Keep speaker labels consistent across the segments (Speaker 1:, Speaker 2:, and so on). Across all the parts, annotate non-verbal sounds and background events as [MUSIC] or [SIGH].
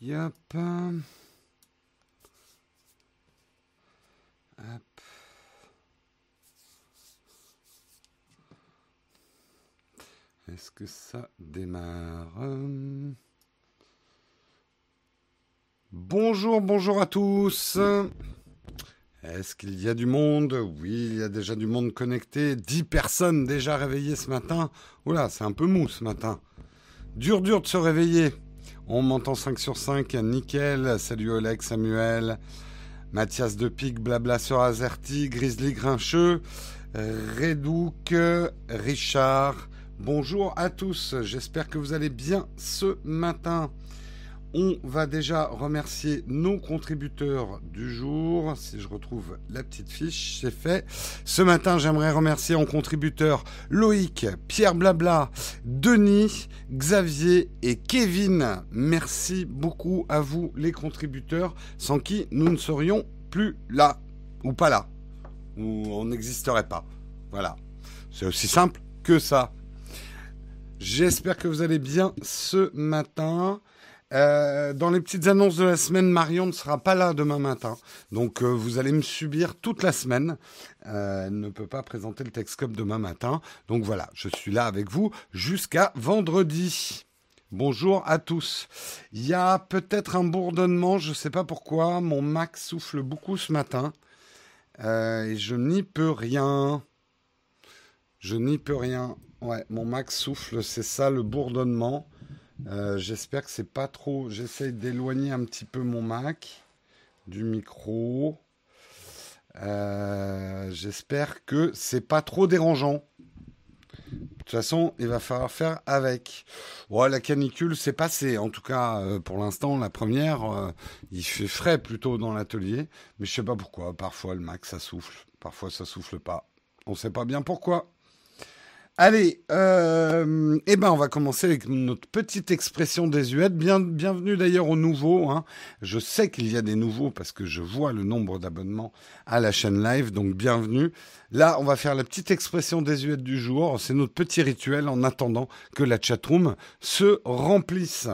Speaker 1: Yep. Hop. Est-ce que ça démarre Bonjour, bonjour à tous. Est-ce qu'il y a du monde? Oui, il y a déjà du monde connecté. 10 personnes déjà réveillées ce matin. Oula, c'est un peu mou ce matin. Dur, dur de se réveiller. On m'entend 5 sur 5. Nickel. Salut Oleg, Samuel. Mathias de Pic, Blabla sur Azerty, Grizzly Grincheux, Redouk, Richard. Bonjour à tous. J'espère que vous allez bien ce matin. On va déjà remercier nos contributeurs du jour. Si je retrouve la petite fiche, c'est fait. Ce matin, j'aimerais remercier en contributeurs Loïc, Pierre Blabla, Denis, Xavier et Kevin. Merci beaucoup à vous les contributeurs, sans qui nous ne serions plus là, ou pas là, ou on n'existerait pas. Voilà. C'est aussi simple que ça. J'espère que vous allez bien ce matin. Euh, dans les petites annonces de la semaine, Marion ne sera pas là demain matin. Donc euh, vous allez me subir toute la semaine. Euh, elle ne peut pas présenter le Texcope demain matin. Donc voilà, je suis là avec vous jusqu'à vendredi. Bonjour à tous. Il y a peut-être un bourdonnement, je ne sais pas pourquoi. Mon Mac souffle beaucoup ce matin. et je n'y peux rien. Je n'y peux rien. Ouais, mon Mac souffle, c'est ça le bourdonnement. Euh, j'espère que c'est pas trop. J'essaye d'éloigner un petit peu mon Mac du micro. Euh, j'espère que c'est pas trop dérangeant. De toute façon, il va falloir faire avec. Ouais, la canicule, c'est passé. En tout cas, euh, pour l'instant, la première, il fait frais plutôt dans l'atelier. Mais je sais pas pourquoi. Parfois, le Mac, ça souffle. Parfois, ça souffle pas. On sait pas bien pourquoi. Allez, euh, eh ben on va commencer avec notre petite expression désuète. Bien, bienvenue d'ailleurs aux nouveaux. Hein. Je sais qu'il y a des nouveaux parce que je vois le nombre d'abonnements à la chaîne live, donc bienvenue. Là, on va faire la petite expression désuète du jour. C'est notre petit rituel en attendant que la chatroom se remplisse.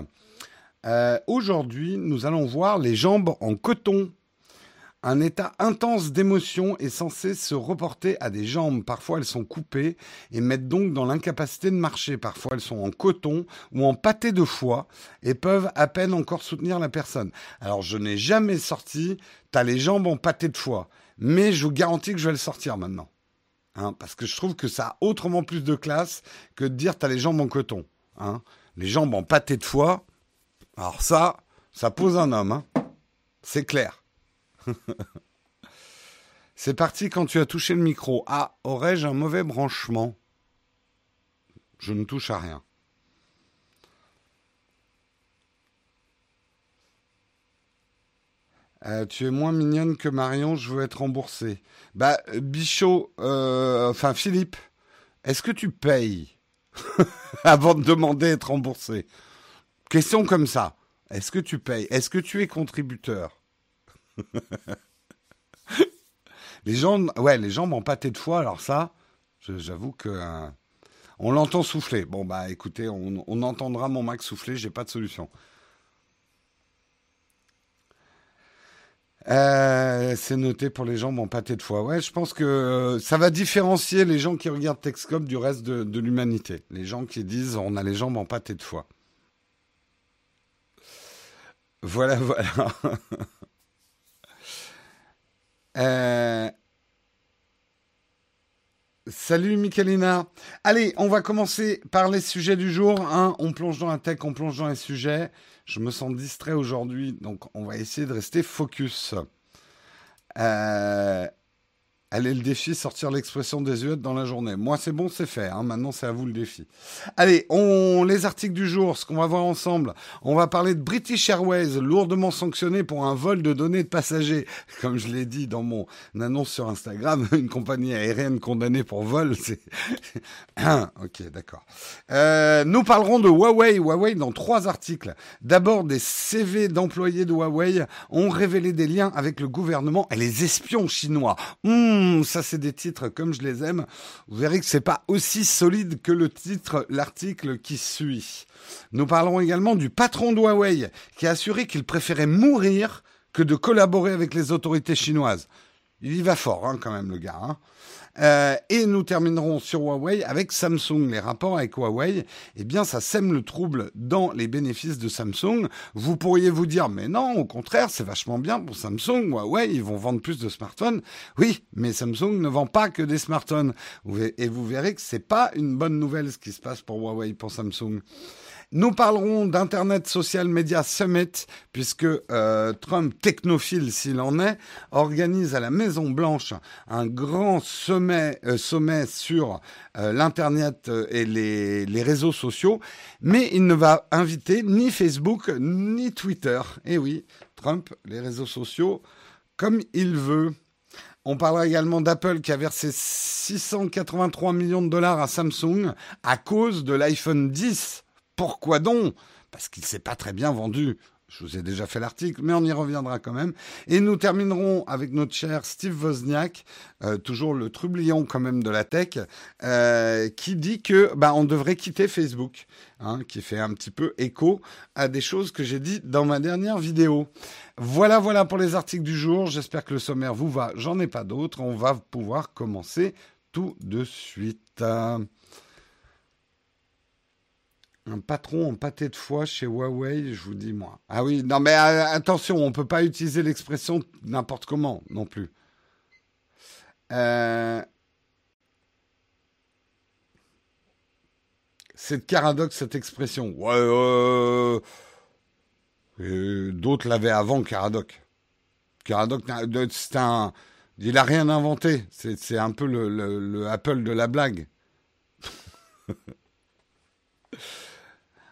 Speaker 1: Euh, Aujourd'hui, nous allons voir les jambes en coton. Un état intense d'émotion est censé se reporter à des jambes. Parfois, elles sont coupées et mettent donc dans l'incapacité de marcher. Parfois, elles sont en coton ou en pâté de foie et peuvent à peine encore soutenir la personne. Alors, je n'ai jamais sorti t'as les jambes en pâté de foie, mais je vous garantis que je vais le sortir maintenant. Hein, parce que je trouve que ça a autrement plus de classe que de dire t'as les jambes en coton. Hein. Les jambes en pâté de foie, alors ça, ça pose un homme. Hein. C'est clair. [LAUGHS] C'est parti quand tu as touché le micro. Ah, aurais-je un mauvais branchement? Je ne touche à rien. Euh, tu es moins mignonne que Marion, je veux être remboursé. Bah, Bichot, euh, enfin Philippe, est-ce que tu payes [LAUGHS] avant de demander être remboursé Question comme ça. Est-ce que tu payes? Est-ce que tu es contributeur? [LAUGHS] les jambes, ouais, les jambes de foie, alors ça, j'avoue que euh, on l'entend souffler. Bon bah écoutez, on, entendra mon Mac souffler, j'ai pas de solution. Euh, c'est noté pour les jambes en pâté de foie. Ouais, je pense que euh, ça va différencier les gens qui regardent Texcop du reste de, de l'humanité. Les gens qui disent on a les jambes en pâté de foie. Voilà, [LAUGHS] voilà. Euh, salut Michelina. Allez, on va commencer par les sujets du jour. Hein. On plonge dans la tech, on plonge dans les sujets. Je me sens distrait aujourd'hui, donc on va essayer de rester focus. Euh, Allez, le défi, sortir l'expression désuète dans la journée. Moi, c'est bon, c'est fait. Hein. Maintenant, c'est à vous le défi. Allez, on les articles du jour, ce qu'on va voir ensemble. On va parler de British Airways, lourdement sanctionné pour un vol de données de passagers. [LAUGHS] Comme je l'ai dit dans mon annonce sur Instagram, [LAUGHS] une compagnie aérienne condamnée pour vol, c'est... [COUGHS] ok, d'accord. Euh, nous parlerons de Huawei. Huawei dans trois articles. D'abord, des CV d'employés de Huawei ont révélé des liens avec le gouvernement et les espions chinois. Mmh Ça c'est des titres comme je les aime. Vous verrez que c'est pas aussi solide que le titre, l'article qui suit. Nous parlerons également du patron de Huawei qui a assuré qu'il préférait mourir que de collaborer avec les autorités chinoises. Il y va fort hein, quand même le gars. Hein. Euh, et nous terminerons sur Huawei avec Samsung. Les rapports avec Huawei, eh bien, ça sème le trouble dans les bénéfices de Samsung. Vous pourriez vous dire, mais non, au contraire, c'est vachement bien pour Samsung. Huawei, ils vont vendre plus de smartphones. Oui, mais Samsung ne vend pas que des smartphones. Et vous verrez que c'est pas une bonne nouvelle ce qui se passe pour Huawei, pour Samsung. Nous parlerons d'Internet Social Media Summit, puisque euh, Trump, technophile s'il en est, organise à la Maison Blanche un grand sommet, euh, sur euh, l'Internet et les, réseaux sociaux, mais il ne va inviter ni Facebook ni Twitter. Eh oui, Trump, les réseaux sociaux, comme il veut. On parlera également d'Apple qui a versé 683 millions de dollars à Samsung à cause de l'iPhone 10 pourquoi donc? Parce qu'il s'est pas très bien vendu. Je vous ai déjà fait l'article, mais on y reviendra quand même. Et nous terminerons avec notre cher Steve Wozniak, euh, toujours le trublion quand même de la tech, euh, qui dit que bah, on devrait quitter Facebook, hein, qui fait un petit peu écho à des choses que j'ai dit dans ma dernière vidéo. Voilà, voilà pour les articles du jour. J'espère que le sommaire vous va. J'en ai pas d'autres. On va pouvoir commencer tout de suite. Un patron en pâté de foie chez Huawei, je vous dis moi. Ah oui, non mais euh, attention, on ne peut pas utiliser l'expression n'importe comment non plus. Euh, c'est de paradoxe cette expression. Ouais, euh, d'autres l'avaient avant Caradoc. Caradoc, c'est un, il a rien inventé. C'est un peu le Apple de la blague. [LAUGHS]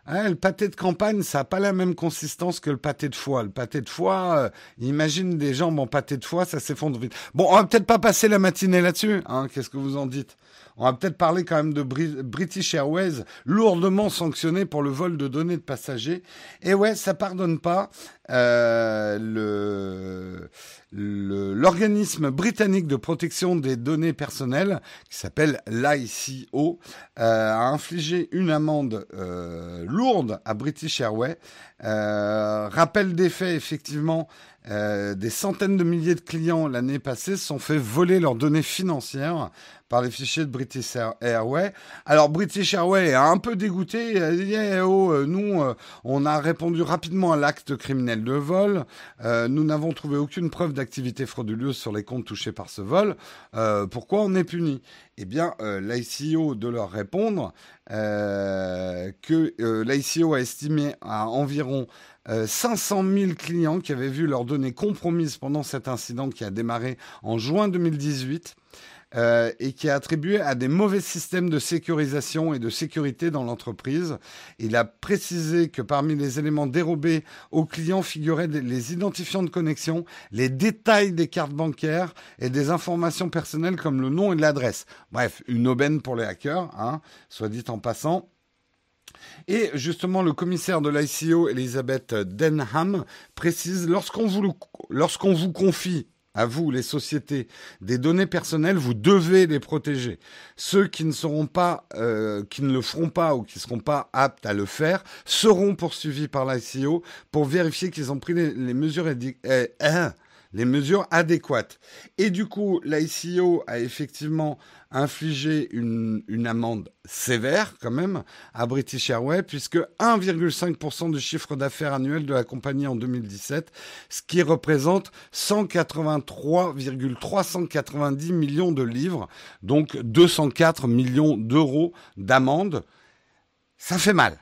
Speaker 1: le pâté de campagne, ça n'a pas la même consistance que le pâté de foie. Le pâté de foie, euh, imagine des jambes en pâté de foie, ça s'effondre vite. Bon, on va peut-être pas passer la matinée là-dessus. Hein, Qu'est-ce que vous en dites? On va peut-être parler quand même de British Airways, lourdement sanctionné pour le vol de données de passagers. Et ouais, ça pardonne pas. Euh, l'organisme britannique de protection des données personnelles, qui s'appelle l'ICO, euh, a infligé une amende euh, lourde à British Airways. Rappel des faits, effectivement, des centaines de milliers de clients l'année passée sont fait voler leurs données financières par les fichiers de British Airways. Alors British Airways a un peu dégoûté. Il dit eh oh, euh, nous, euh, on a répondu rapidement à l'acte criminel de vol. nous n'avons trouvé aucune preuve d'activité frauduleuse sur les comptes touchés par ce vol. pourquoi on est puni? Eh bien, l'ICO de leur répondre que l'ICO a estimé à environ 500 euh, 000 clients qui avaient vu leurs données compromises pendant cet incident qui a démarré en juin 2018 euh, et qui a attribué à des mauvais systèmes de sécurisation et de sécurité dans l'entreprise. Il a précisé que parmi les éléments dérobés aux clients figuraient les identifiants de connexion, les détails des cartes bancaires et des informations personnelles comme le nom et l'adresse. Bref, une aubaine pour les hackers, hein, soit dit en passant. Et justement, le commissaire de l'ICO, Elisabeth Denham, précise lorsqu'on vous, lorsqu'on vous confie à vous, les sociétés, des données personnelles, vous devez les protéger. Ceux qui ne seront pas, euh, qui ne le feront pas ou qui ne seront pas aptes à le faire, seront poursuivis par l'ICO pour vérifier qu'ils ont pris les, mesures euh, hein, les mesures adéquates. Et du coup, l'ICO a effectivement infligé une, amende sévère quand même à British Airways, puisque 1,5% du chiffre d'affaires annuel de la compagnie en 2017, ce qui représente 183,390 millions de livres, donc 204 millions d'euros d'amende. Ça fait mal.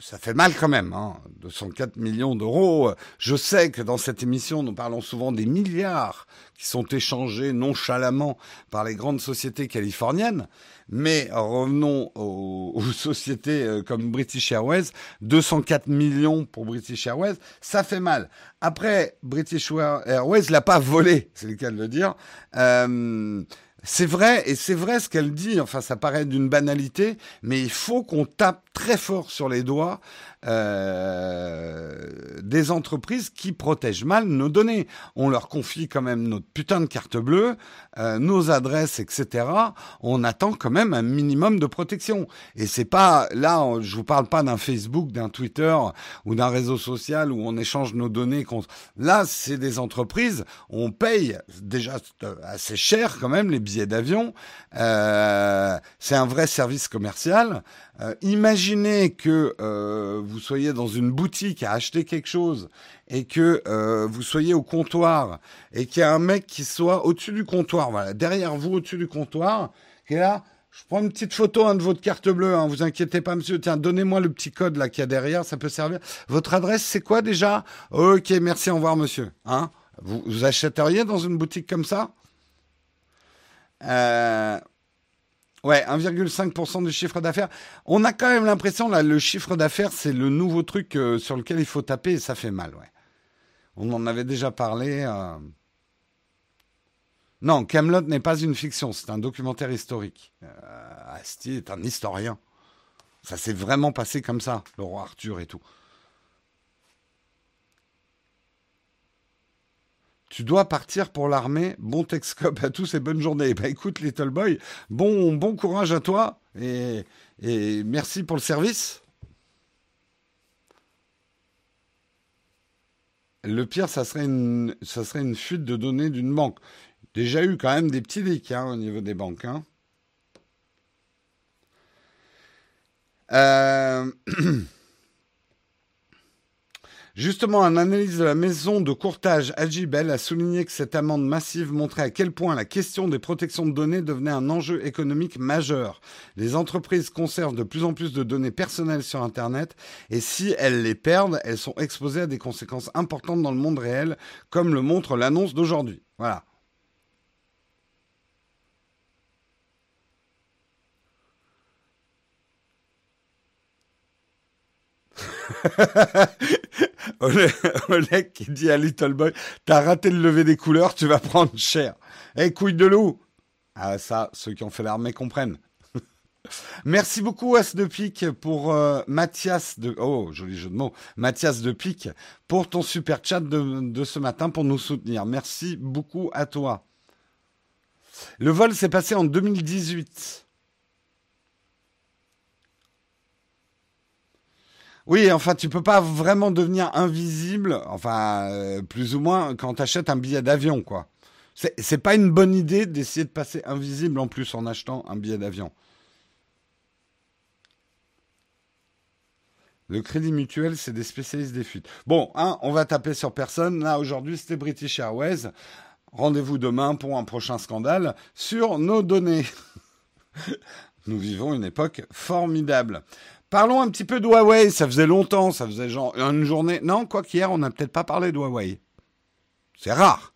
Speaker 1: Ça fait mal quand même, hein, 204 millions d'euros. Je sais que dans cette émission, nous parlons souvent des milliards qui sont échangés nonchalamment par les grandes sociétés californiennes, mais revenons aux, sociétés euh, comme British Airways, 204 millions pour British Airways, ça fait mal. Après, British Airways l'a pas volé, c'est le cas de le dire. Euh, C'est vrai, et c'est vrai ce qu'elle dit, enfin ça paraît d'une banalité, mais il faut qu'on tape très fort sur les doigts euh, des entreprises qui protègent mal nos données. On leur confie quand même notre putain de carte bleue, euh, nos adresses, etc. On attend quand même un minimum de protection. Et c'est pas là, je vous parle pas d'un Facebook, d'un Twitter ou d'un réseau social où on échange nos données. Là, c'est des entreprises. On paye déjà assez cher quand même les billets d'avion. Euh, c'est un vrai service commercial. Euh, imaginez que euh, vous soyez dans une boutique à acheter quelque chose et que euh, vous soyez au comptoir et qu'il y a un mec qui soit au-dessus du comptoir, voilà, derrière vous au-dessus du comptoir, qui est là. Je prends une petite photo de votre carte bleue, hein, vous inquiétez pas, monsieur. Tiens, donnez-moi le petit code là qu'il y a derrière, ça peut servir. Votre adresse, c'est quoi déjà? Ok, merci, au revoir, monsieur. Hein? Vous, vous achèteriez dans une boutique comme ça? Euh, Ouais, 1,5% du chiffre d'affaires. On a quand même l'impression, là, le chiffre d'affaires, c'est le nouveau truc euh, sur lequel il faut taper et ça fait mal, ouais. On en avait déjà parlé. Euh. Non, Camelot n'est pas une fiction, c'est un documentaire historique. Euh, Asti est un historien. Ça s'est vraiment passé comme ça, le roi Arthur et tout. Tu dois partir pour l'armée. Bon Texcop à tous et bonne journée. Bah écoute, Little Boy, bon, bon courage à toi et merci pour le service. Le pire, ça serait une, fuite de données d'une banque. Déjà eu quand même des petits leaks hein, au niveau des banques. Hein. Euh... [CLEARS THROAT] Justement, un analyse de la maison de courtage Agibel a souligné que cette amende massive montrait à quel point la question des protections de données devenait un enjeu économique majeur. Les entreprises conservent de plus en plus de données personnelles sur Internet et si elles les perdent, elles sont exposées à des conséquences importantes dans le monde réel, comme le montre l'annonce d'aujourd'hui. Voilà. [LAUGHS] Oleg qui dit à Little Boy, t'as raté le lever des couleurs, tu vas prendre cher. Eh, couille de loup Ah ça, ceux qui ont fait l'armée comprennent. [LAUGHS] Merci beaucoup As de Pique pour euh, Mathias de oh joli jeu de mots Mathias de Pique pour ton super chat de, de ce matin pour nous soutenir. Merci beaucoup à toi. Le vol s'est passé en 2018. Oui, enfin, tu peux pas vraiment devenir invisible, enfin, euh, plus ou moins, quand tu achètes un billet d'avion, quoi. C'est pas une bonne idée d'essayer de passer invisible en plus en achetant un billet d'avion. Le crédit mutuel, c'est des spécialistes des fuites. Bon, hein, on va taper sur personne. Là, aujourd'hui, c'était British Airways. Rendez-vous demain pour un prochain scandale sur nos données. [LAUGHS] Nous vivons une époque formidable. Parlons un petit peu de Huawei. Ça faisait longtemps, ça faisait genre une journée. Non, quoi qu'hier, on n'a peut-être pas parlé de Huawei. C'est rare.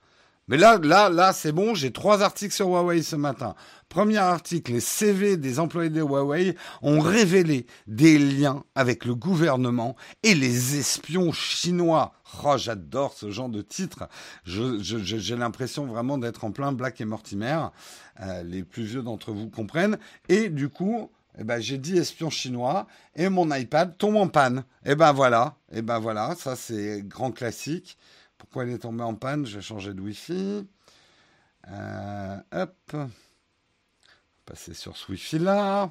Speaker 1: Mais là, là, là, c'est bon. J'ai trois articles sur Huawei ce matin. Premier article, les CV des employés de Huawei ont révélé des liens avec le gouvernement et les espions chinois. Oh, j'adore ce genre de titre. J'ai l'impression vraiment d'être en plein Black et Mortimer. Euh, les plus vieux d'entre vous comprennent. Et du coup, eh ben, j'ai dit espion chinois et mon iPad tombe en panne. Et eh ben voilà, eh ben voilà, ça c'est grand classique. Pourquoi il est tombé en panne? Je vais changer de Wi-Fi. Euh, hop, passer sur ce Wi-Fi là.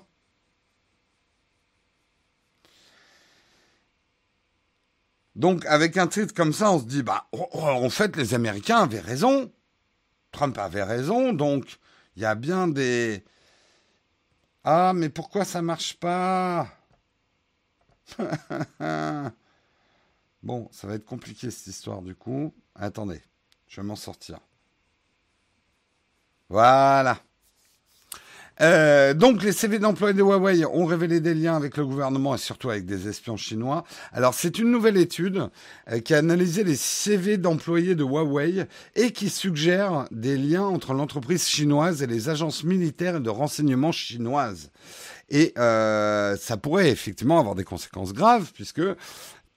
Speaker 1: Donc avec un titre comme ça, on se dit bah en fait les Américains avaient raison. Trump avait raison, donc il y a bien des ah, mais pourquoi ça marche pas [LAUGHS] Bon, ça va être compliqué cette histoire du coup. Attendez, je vais m'en sortir. Voilà. Euh, donc les CV d'employés de Huawei ont révélé des liens avec le gouvernement et surtout avec des espions chinois. Alors c'est une nouvelle étude euh, qui a analysé les CV d'employés de Huawei et qui suggère des liens entre l'entreprise chinoise et les agences militaires et de renseignement chinoises. Et euh, ça pourrait effectivement avoir des conséquences graves puisque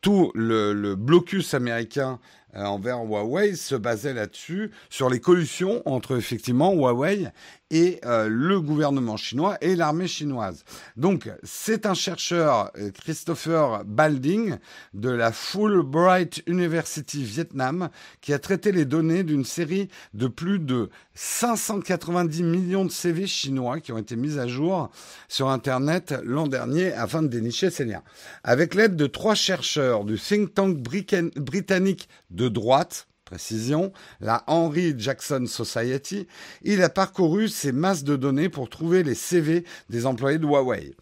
Speaker 1: tout le, le blocus américain euh, envers Huawei se basait là-dessus, sur les collusions entre effectivement Huawei et euh, le gouvernement chinois et l'armée chinoise. Donc, c'est un chercheur, euh, Christopher Balding, de la Fulbright University Vietnam, qui a traité les données d'une série de plus de 590 millions de CV chinois qui ont été mis à jour sur Internet l'an dernier afin de dénicher ces liens. Avec l'aide de trois chercheurs du think tank britannique de droite, précision, la Henry Jackson Society, il a parcouru ces masses de données pour trouver les CV des employés de Huawei.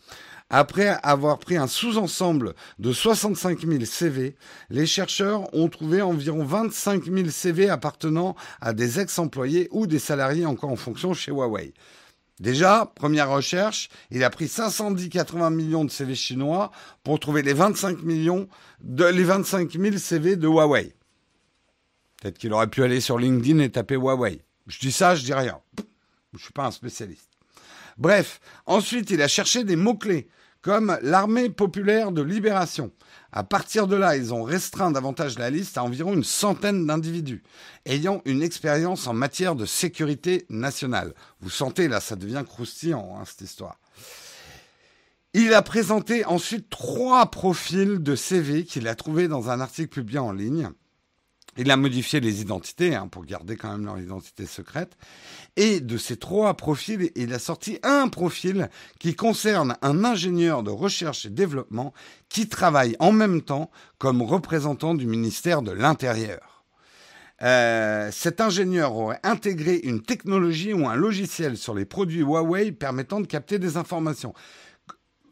Speaker 1: Après avoir pris un sous-ensemble de 65 000 CV, les chercheurs ont trouvé environ 25 000 CV appartenant à des ex-employés ou des salariés encore en fonction chez Huawei. Déjà, première recherche, il a pris 510-80 millions de CV chinois pour trouver les 25 millions de les 25 000 CV de Huawei. Peut-être qu'il aurait pu aller sur LinkedIn et taper Huawei. Je dis ça, je dis rien. Je suis pas un spécialiste. Bref, ensuite, il a cherché des mots-clés, comme l'armée populaire de libération. À partir de là, ils ont restreint davantage la liste à environ une centaine d'individus ayant une expérience en matière de sécurité nationale. Vous sentez, là, ça devient croustillant, hein, cette histoire. Il a présenté ensuite trois profils de CV qu'il a trouvés dans un article publié en ligne. Il a modifié les identités hein, pour garder quand même leur identité secrète. Et de ces trois profils, il a sorti un profil qui concerne un ingénieur de recherche et développement qui travaille en même temps comme représentant du ministère de l'Intérieur. Euh, cet ingénieur aurait intégré une technologie ou un logiciel sur les produits Huawei permettant de capter des informations.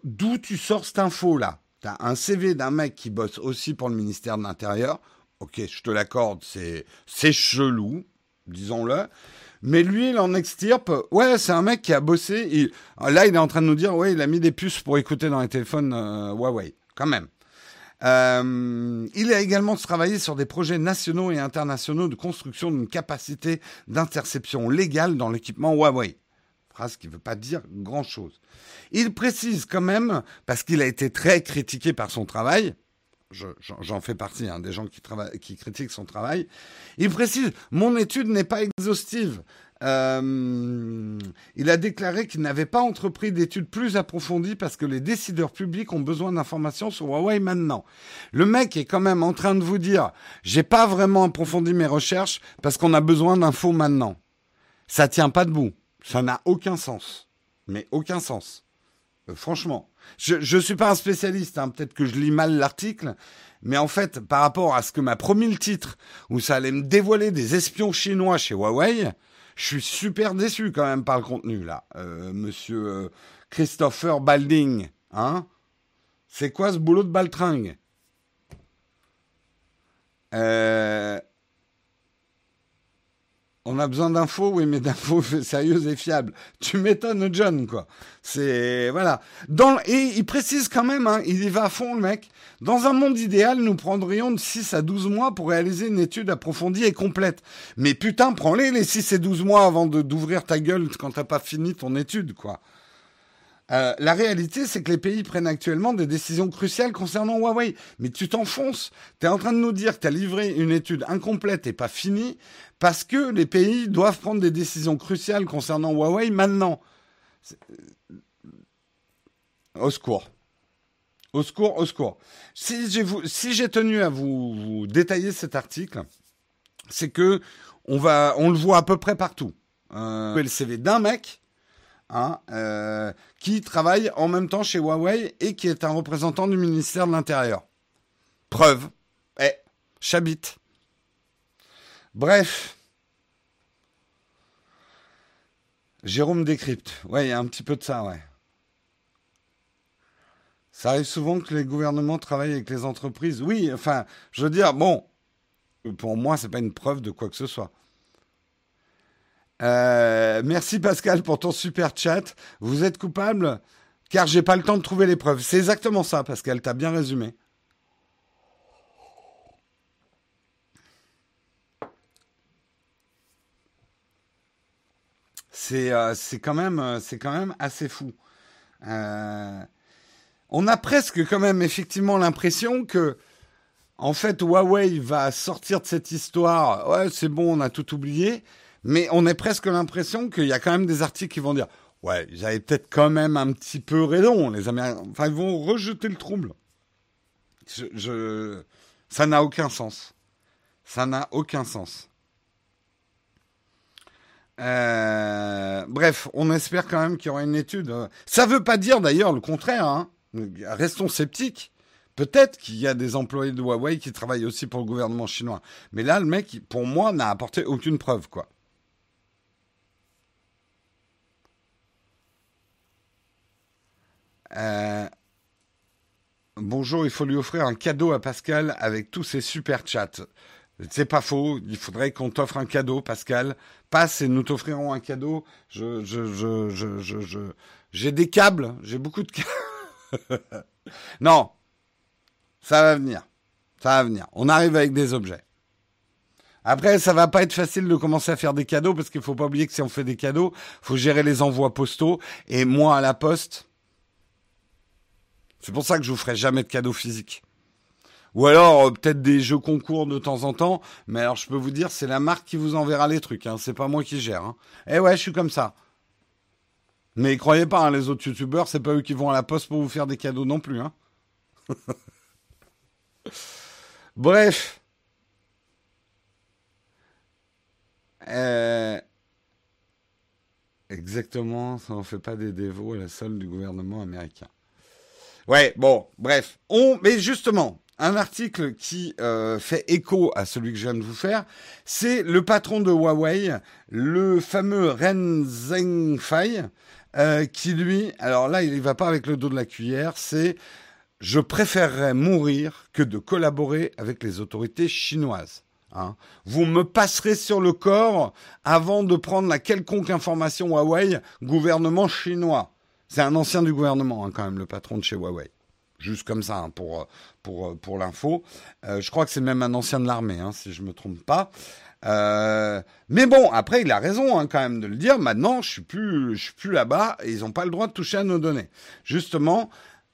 Speaker 1: D'où tu sors cette info là Tu as un CV d'un mec qui bosse aussi pour le ministère de l'Intérieur ok, je te l'accorde, c'est, chelou, disons-le. Mais lui, il en extirpe. Ouais, c'est un mec qui a bossé. là, il est en train de nous dire, ouais, il a mis des puces pour écouter dans les téléphones euh, Huawei, quand même. Euh, il a également travaillé sur des projets nationaux et internationaux de construction d'une capacité d'interception légale dans l'équipement Huawei. Phrase qui ne veut pas dire grand-chose. Il précise quand même, parce qu'il a été très critiqué par son travail, j'en fais partie, hein, des gens qui, critiquent son travail. Il précise, mon étude n'est pas exhaustive. Euh, il a déclaré qu'il n'avait pas entrepris d'études plus approfondies parce que les décideurs publics ont besoin d'informations sur Huawei maintenant. Le mec est quand même en train de vous dire, j'ai pas vraiment approfondi mes recherches parce qu'on a besoin d'infos maintenant. Ça tient pas debout. Ça n'a aucun sens. Mais aucun sens. Euh, franchement. Je ne suis pas un spécialiste, hein, peut-être que je lis mal l'article, mais en fait, par rapport à ce que m'a promis le titre, où ça allait me dévoiler des espions chinois chez Huawei, je suis super déçu quand même par le contenu là, euh, Monsieur euh, Christopher Balding, hein. C'est quoi ce boulot de baltringue? Euh, on a besoin d'infos, oui, mais d'infos [LAUGHS] sérieuses et fiables. Tu m'étonnes, John, quoi. C'est voilà. Dans, et il précise quand même, hein, il y va à fond, le mec. Dans un monde idéal, nous prendrions de 6 à 12 mois pour réaliser une étude approfondie et complète. Mais putain, prends-les les 6 et 12 mois avant d'ouvrir ta gueule quand t'as pas fini ton étude, quoi. Euh, la réalité, c'est que les pays prennent actuellement des décisions cruciales concernant Huawei. Mais tu t'enfonces. Tu es en train de nous dire que tu as livré une étude incomplète et pas finie parce que les pays doivent prendre des décisions cruciales concernant Huawei maintenant. Euh, au secours. Au secours, au secours. Si j'ai tenu à vous, détailler cet article, c'est que on, va, on le voit à peu près partout. Euh, le CV d'un mec Hein, euh, qui travaille en même temps chez Huawei et qui est un représentant du ministère de l'Intérieur. Preuve. Eh, Chabit. Bref. Jérôme décrypte. Ouais, il y a un petit peu de ça, ouais. Ça arrive souvent que les gouvernements travaillent avec les entreprises. Oui, enfin, je veux dire, bon, pour moi, c'est pas une preuve de quoi que ce soit. Euh, merci Pascal pour ton super chat. Vous êtes coupable car j'ai pas le temps de trouver les preuves. C'est exactement ça, Pascal. T'as bien résumé. C'est euh, quand même euh, quand même assez fou. on a presque quand même effectivement l'impression que en fait, Huawei va sortir de cette histoire. Ouais, c'est bon, on a tout oublié. Mais on a presque l'impression qu'il y a quand même des articles qui vont dire Ouais, avaient peut-être quand même un petit peu raison, les Américains. Enfin, ils vont rejeter le trouble. Je, Ça n'a aucun sens. Ça n'a aucun sens. Euh, bref, on espère quand même qu'il y aura une étude. Ça ne veut pas dire d'ailleurs le contraire. Hein. Restons sceptiques. Peut-être qu'il y a des employés de Huawei qui travaillent aussi pour le gouvernement chinois. Mais là, le mec, pour moi, n'a apporté aucune preuve, quoi. Euh, bonjour, il faut lui offrir un cadeau à Pascal avec tous ses super chats. C'est pas faux. Il faudrait qu'on t'offre un cadeau, Pascal. Passe et nous t'offrirons un cadeau. Je, je, je, je, je, j'ai des câbles. J'ai beaucoup de câbles. [LAUGHS] non, ça va venir. Ça va venir. On arrive avec des objets. Après, ça va pas être facile de commencer à faire des cadeaux parce qu'il faut pas oublier que si on fait des cadeaux, faut gérer les envois postaux. Et moi, à la poste, c'est pour ça que je vous ferai jamais de cadeaux physiques. Ou alors euh, peut-être des jeux concours de temps en temps, mais alors je peux vous dire, c'est la marque qui vous enverra les trucs, hein, c'est pas moi qui gère. Hein. Eh ouais, je suis comme ça. Mais croyez pas, hein, les autres youtubeurs, c'est pas eux qui vont à la poste pour vous faire des cadeaux non plus. Hein. [LAUGHS] Bref. Euh, exactement, ça n'en fait pas des dévots à la solde du gouvernement américain. Ouais, bon, bref. On, mais justement, un article qui euh, fait écho à celui que je viens de vous faire, c'est le patron de Huawei, le fameux Ren Zhengfei, euh, qui lui, alors là, il ne va pas avec le dos de la cuillère, c'est je préférerais mourir que de collaborer avec les autorités chinoises. Hein. Vous me passerez sur le corps avant de prendre la quelconque information Huawei, gouvernement chinois. C'est un ancien du gouvernement, hein, quand même, le patron de chez Huawei. Juste comme ça, hein, pour, pour, pour l'info. Euh, je crois que c'est même un ancien de l'armée, hein, si je me trompe pas. Euh, mais bon, après, il a raison hein, quand même de le dire. Maintenant, je suis plus, je suis plus là-bas et ils n'ont pas le droit de toucher à nos données. Justement,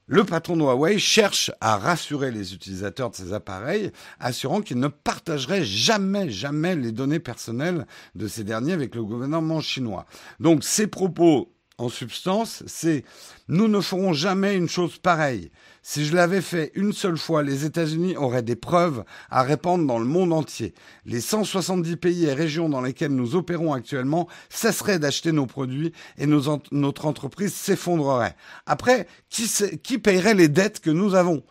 Speaker 1: le patron de Huawei cherche à rassurer les utilisateurs de ces appareils, assurant qu'il ne partagerait jamais, jamais les données personnelles de ces derniers avec le gouvernement chinois. Donc, ces propos en substance, c'est nous ne ferons jamais une chose pareille. Si je l'avais fait une seule fois, les États-Unis auraient des preuves à répandre dans le monde entier. Les 170 pays et régions dans lesquels nous opérons actuellement cesseraient d'acheter nos produits et notre entreprise s'effondrerait. Après, qui, qui payerait les dettes que nous avons?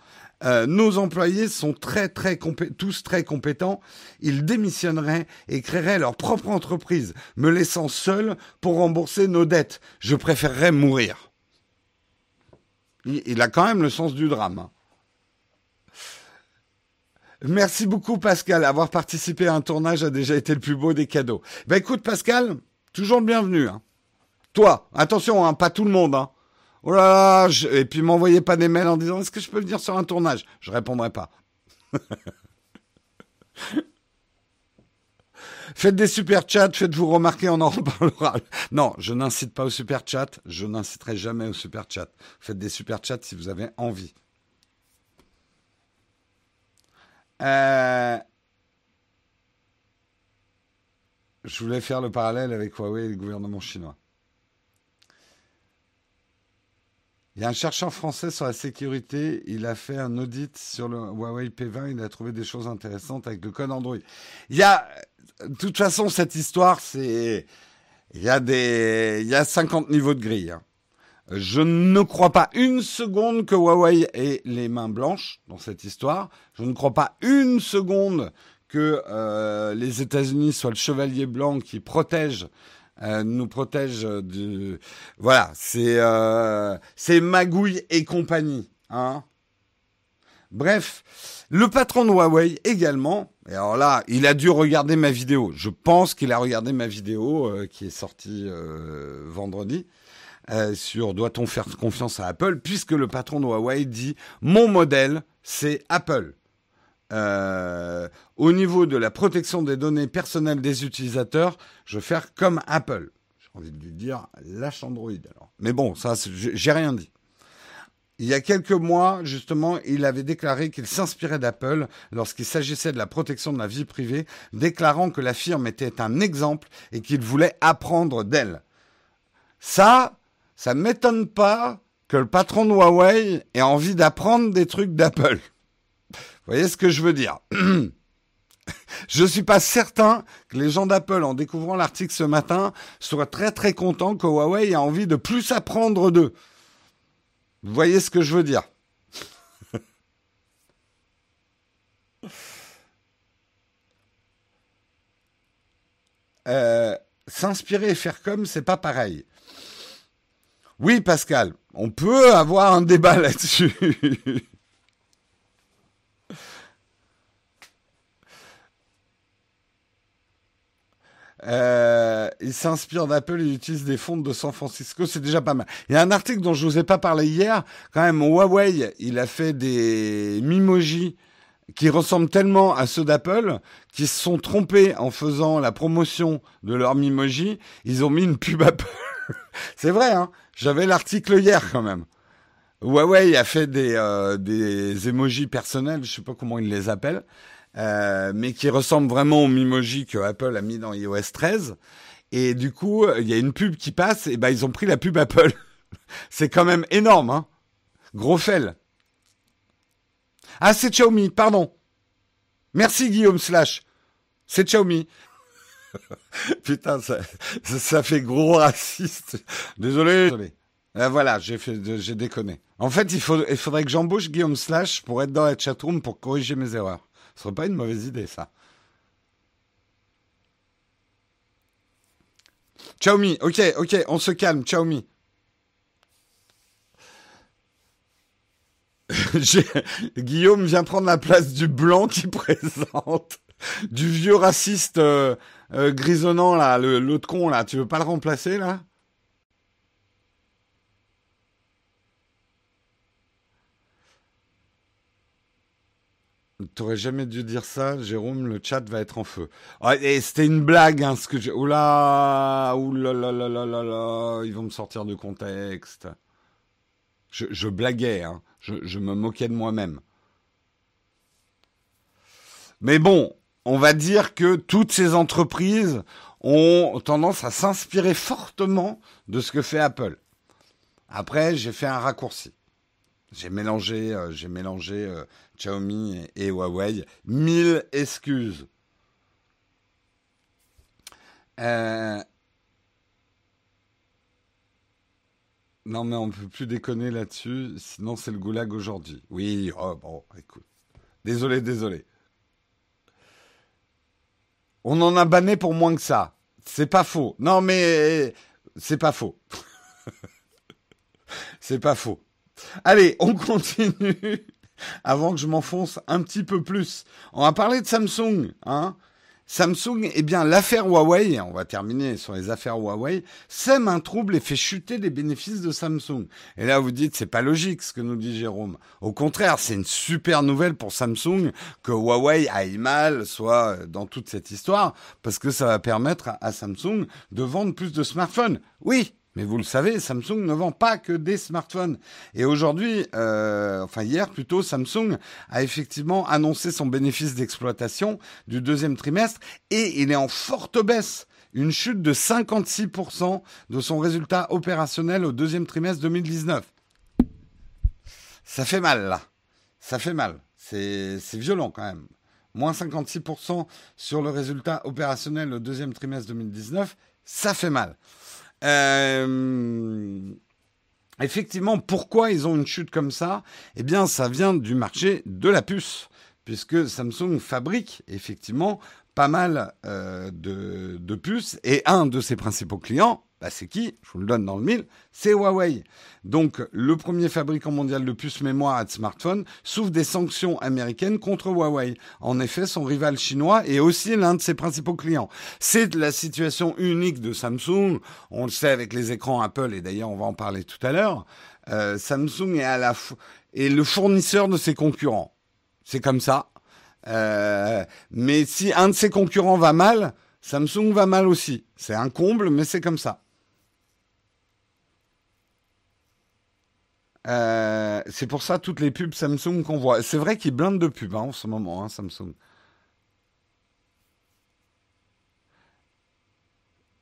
Speaker 1: Euh, nos employés sont très, très tous très compétents. Ils démissionneraient et créeraient leur propre entreprise, me laissant seul pour rembourser nos dettes. Je préférerais mourir. Il, a quand même le sens du drame. Hein. Merci beaucoup Pascal. Avoir participé à un tournage a déjà été le plus beau des cadeaux. Ben écoute Pascal, toujours le bienvenu. Hein. Toi, attention, hein, pas tout le monde. Oh là là, et puis m'envoyez pas des mails en disant est-ce que je peux venir sur un tournage? Je répondrai pas. [LAUGHS] Faites des super chats, faites-vous remarquer, on en reparlera. Non, je n'incite pas au super chat, je n'inciterai jamais au super chat. Faites des super chats si vous avez envie. Euh, je voulais faire le parallèle avec Huawei et le gouvernement chinois. Il y a un chercheur français sur la sécurité, il a fait un audit sur le Huawei P20, il a trouvé des choses intéressantes avec le code Android. Il y a, de toute façon, cette histoire, c'est, il y a des, il y a 50 niveaux de grille. Hein. Je ne crois pas une seconde que Huawei ait les mains blanches dans cette histoire. Je ne crois pas une seconde que euh, les États-Unis soient le chevalier blanc qui protège euh, nous protège de... Voilà, c'est euh, c'est Magouille et compagnie. Hein Bref, le patron de Huawei également, et alors là, il a dû regarder ma vidéo. Je pense qu'il a regardé ma vidéo euh, qui est sortie vendredi. sur doit-on faire confiance à Apple, puisque le patron de Huawei dit mon modèle, c'est Apple. Euh, au niveau de la protection des données personnelles des utilisateurs, je vais faire comme Apple. J'ai envie de lui dire lâche Android alors. Mais bon, ça, j'ai rien dit. il y a quelques mois, justement, il avait déclaré qu'il s'inspirait d'Apple lorsqu'il s'agissait de la protection de la vie privée, déclarant que la firme était un exemple et qu'il voulait apprendre d'elle. Ça, ça ne m'étonne pas que le patron de Huawei ait envie d'apprendre des trucs d'Apple. Voyez ce que je veux dire? [CLEARS THROAT] Je ne suis pas certain que les gens d'Apple, en découvrant l'article ce matin, soient très très contents que Huawei ait envie de plus apprendre d'eux. Vous voyez ce que je veux dire? [LAUGHS] Euh, S'inspirer et faire comme, c'est pas pareil. Oui, Pascal, on peut avoir un débat là-dessus. [LAUGHS] Euh, il s'inspire d'Apple et utilise des fonds de San Francisco, c'est déjà pas mal. Il y a un article dont je vous ai pas parlé hier, quand même, Huawei, il a fait des Mimoji qui ressemblent tellement à ceux d'Apple, qui se sont trompés en faisant la promotion de leur Mimoji, ils ont mis une pub Apple. [LAUGHS] c'est vrai, hein J'avais l'article hier quand même. Huawei a fait des, euh, des emojis personnels, je sais pas comment ils les appellent, euh, mais qui ressemble vraiment au Mimoji que Apple a mis dans iOS 13. Et du coup, il y a une pub qui passe, et ben ils ont pris la pub Apple. [LAUGHS] c'est quand même énorme, hein. Gros fel. Ah, c'est Xiaomi, pardon. Merci Guillaume Slash. C'est Xiaomi. [LAUGHS] Putain, ça, ça, fait gros raciste. Désolé. Désolé. Euh, voilà, j'ai fait, j'ai déconné. En fait, il, il faudrait que j'embauche Guillaume Slash pour être dans la chatroom pour corriger mes erreurs. Ce serait pas une mauvaise idée, ça. Xiaomi, ok, ok, on se calme, Xiaomi. [LAUGHS] Guillaume vient prendre la place du blanc qui [LAUGHS] présente, du vieux raciste euh, euh, grisonnant là, l'autre con là. Tu veux pas le remplacer là? T'aurais jamais dû dire ça, Jérôme, le chat va être en feu. Ah, et c'était une blague, hein, ce que j'ai... Oula, oula, là, là, ils vont me sortir du contexte. Je, blaguais, hein. je, je me moquais de moi-même. Mais bon, on va dire que toutes ces entreprises ont tendance à s'inspirer fortement de ce que fait Apple. Après, j'ai fait un raccourci. J'ai mélangé, euh, j'ai mélangé euh, Xiaomi et, Huawei. Mille excuses. Euh, non mais on ne peut plus déconner là-dessus, sinon c'est le goulag aujourd'hui. Oui, oh, bon, écoute. Désolé, désolé. On en a banné pour moins que ça. C'est pas faux. Non mais c'est pas faux. [LAUGHS] c'est pas faux. Allez, on continue avant que je m'enfonce un petit peu plus. On va parler de Samsung, hein. Samsung, eh bien, l'affaire Huawei, on va terminer sur les affaires Huawei, sème un trouble et fait chuter les bénéfices de Samsung. Et là, vous dites, c'est pas logique ce que nous dit Jérôme. Au contraire, c'est une super nouvelle pour Samsung que Huawei aille mal, soit dans toute cette histoire, parce que ça va permettre à Samsung de vendre plus de smartphones. Oui, mais vous le savez, Samsung ne vend pas que des smartphones. Et aujourd'hui, euh, enfin hier plutôt, Samsung a effectivement annoncé son bénéfice d'exploitation du deuxième trimestre et il est en forte baisse. Une chute de 56% de son résultat opérationnel au deuxième trimestre 2019. Ça fait mal là. Ça fait mal. C'est violent quand même. Moins 56% sur le résultat opérationnel au deuxième trimestre 2019, ça fait mal. Euh, effectivement, pourquoi ils ont une chute comme ça? Eh bien, ça vient du marché de la puce, puisque Samsung fabrique effectivement pas mal euh, de, de puces, et un de ses principaux clients, bah, c'est qui? Je vous le donne dans le mille, c'est Huawei. Donc, le premier fabricant mondial de puces mémoire et de smartphones souffre des sanctions américaines contre Huawei. En effet, son rival chinois est aussi l'un de ses principaux clients. C'est la situation unique de Samsung. On le sait avec les écrans Apple, et d'ailleurs, on va en parler tout à l'heure. Euh, Samsung est, le fournisseur de ses concurrents. C'est comme ça. Euh, mais si un de ses concurrents va mal, Samsung va mal aussi. C'est un comble, mais c'est comme ça. Euh, c'est pour ça toutes les pubs Samsung qu'on voit. C'est vrai qu'ils blindent de pubs hein, en ce moment, hein, Samsung.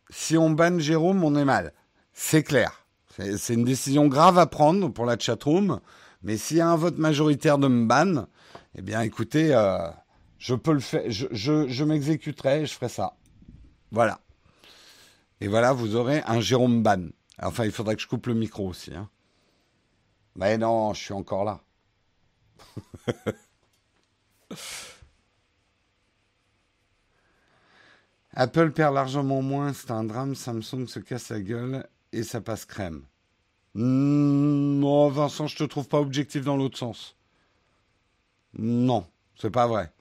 Speaker 1: Si on banne Jérôme, on est mal. C'est clair. C'est une décision grave à prendre pour la chatroom. Mais s'il y a un vote majoritaire de me ban, eh bien écoutez, euh, je peux le faire. Je, m'exécuterai je ferai ça. Voilà. Et voilà, vous aurez un Jérôme ban. Enfin, il faudrait que je coupe le micro aussi. Hein. Mais non, je suis encore là. [LAUGHS] Apple perd largement moins, c'est un drame. Samsung se casse la gueule et ça passe crème. Non, hmm, Vincent, je te trouve pas objectif dans l'autre sens. Non, c'est pas vrai.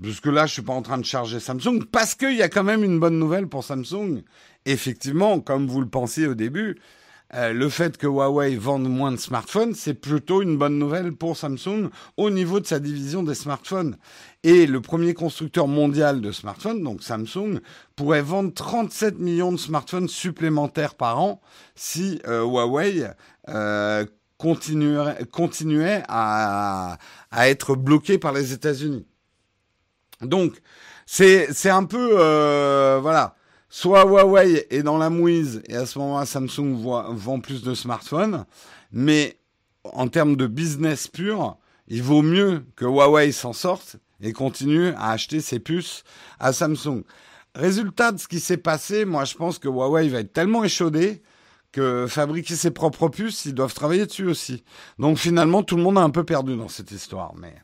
Speaker 1: Jusque là, je suis pas en train de charger Samsung parce qu'il y a quand même une bonne nouvelle pour Samsung. Effectivement, comme vous le pensiez au début, euh, le fait que Huawei vende moins de smartphones, c'est plutôt une bonne nouvelle pour Samsung au niveau de sa division des smartphones. Et le premier constructeur mondial de smartphones, donc Samsung, pourrait vendre 37 millions de smartphones supplémentaires par an si euh, Huawei euh, continuait à, à être bloqué par les États-Unis. Donc, c'est un peu voilà. Soit Huawei est dans la mouise et à ce moment-là Samsung vend plus de smartphones, mais en termes de business pur, il vaut mieux que Huawei s'en sorte et continue à acheter ses puces à Samsung. Résultat de ce qui s'est passé, moi je pense que Huawei va être tellement échaudé que fabriquer ses propres puces, ils doivent travailler dessus aussi. Donc finalement, tout le monde a un peu perdu dans cette histoire. Mais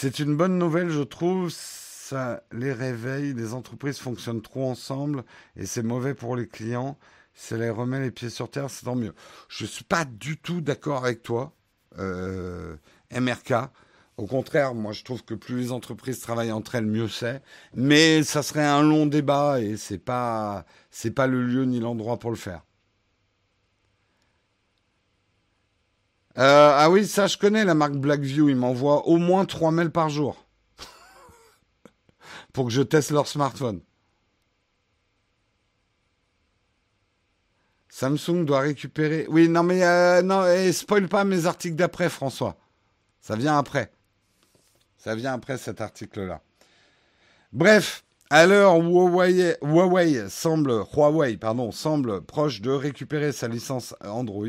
Speaker 1: C'est une bonne nouvelle, je trouve. Ça les réveille. Les entreprises fonctionnent trop ensemble et c'est mauvais pour les clients. Ça les remet les pieds sur terre, c'est tant mieux. Je ne suis pas du tout d'accord avec toi, euh, MRK. Au contraire, moi je trouve que plus les entreprises travaillent entre elles, mieux c'est. Mais ça serait un long débat et c'est pas c'est pas le lieu ni l'endroit pour le faire. Euh, ah oui, ça je connais la marque Blackview. Ils m'envoient au moins 3 mails par jour [LAUGHS] pour que je teste leur smartphone. Samsung doit récupérer. Oui, non mais euh, non, et spoil pas mes articles d'après, François. Ça vient après. Ça vient après cet article-là. Bref, l'heure où Huawei, semble, Huawei pardon, semble proche de récupérer sa licence Android,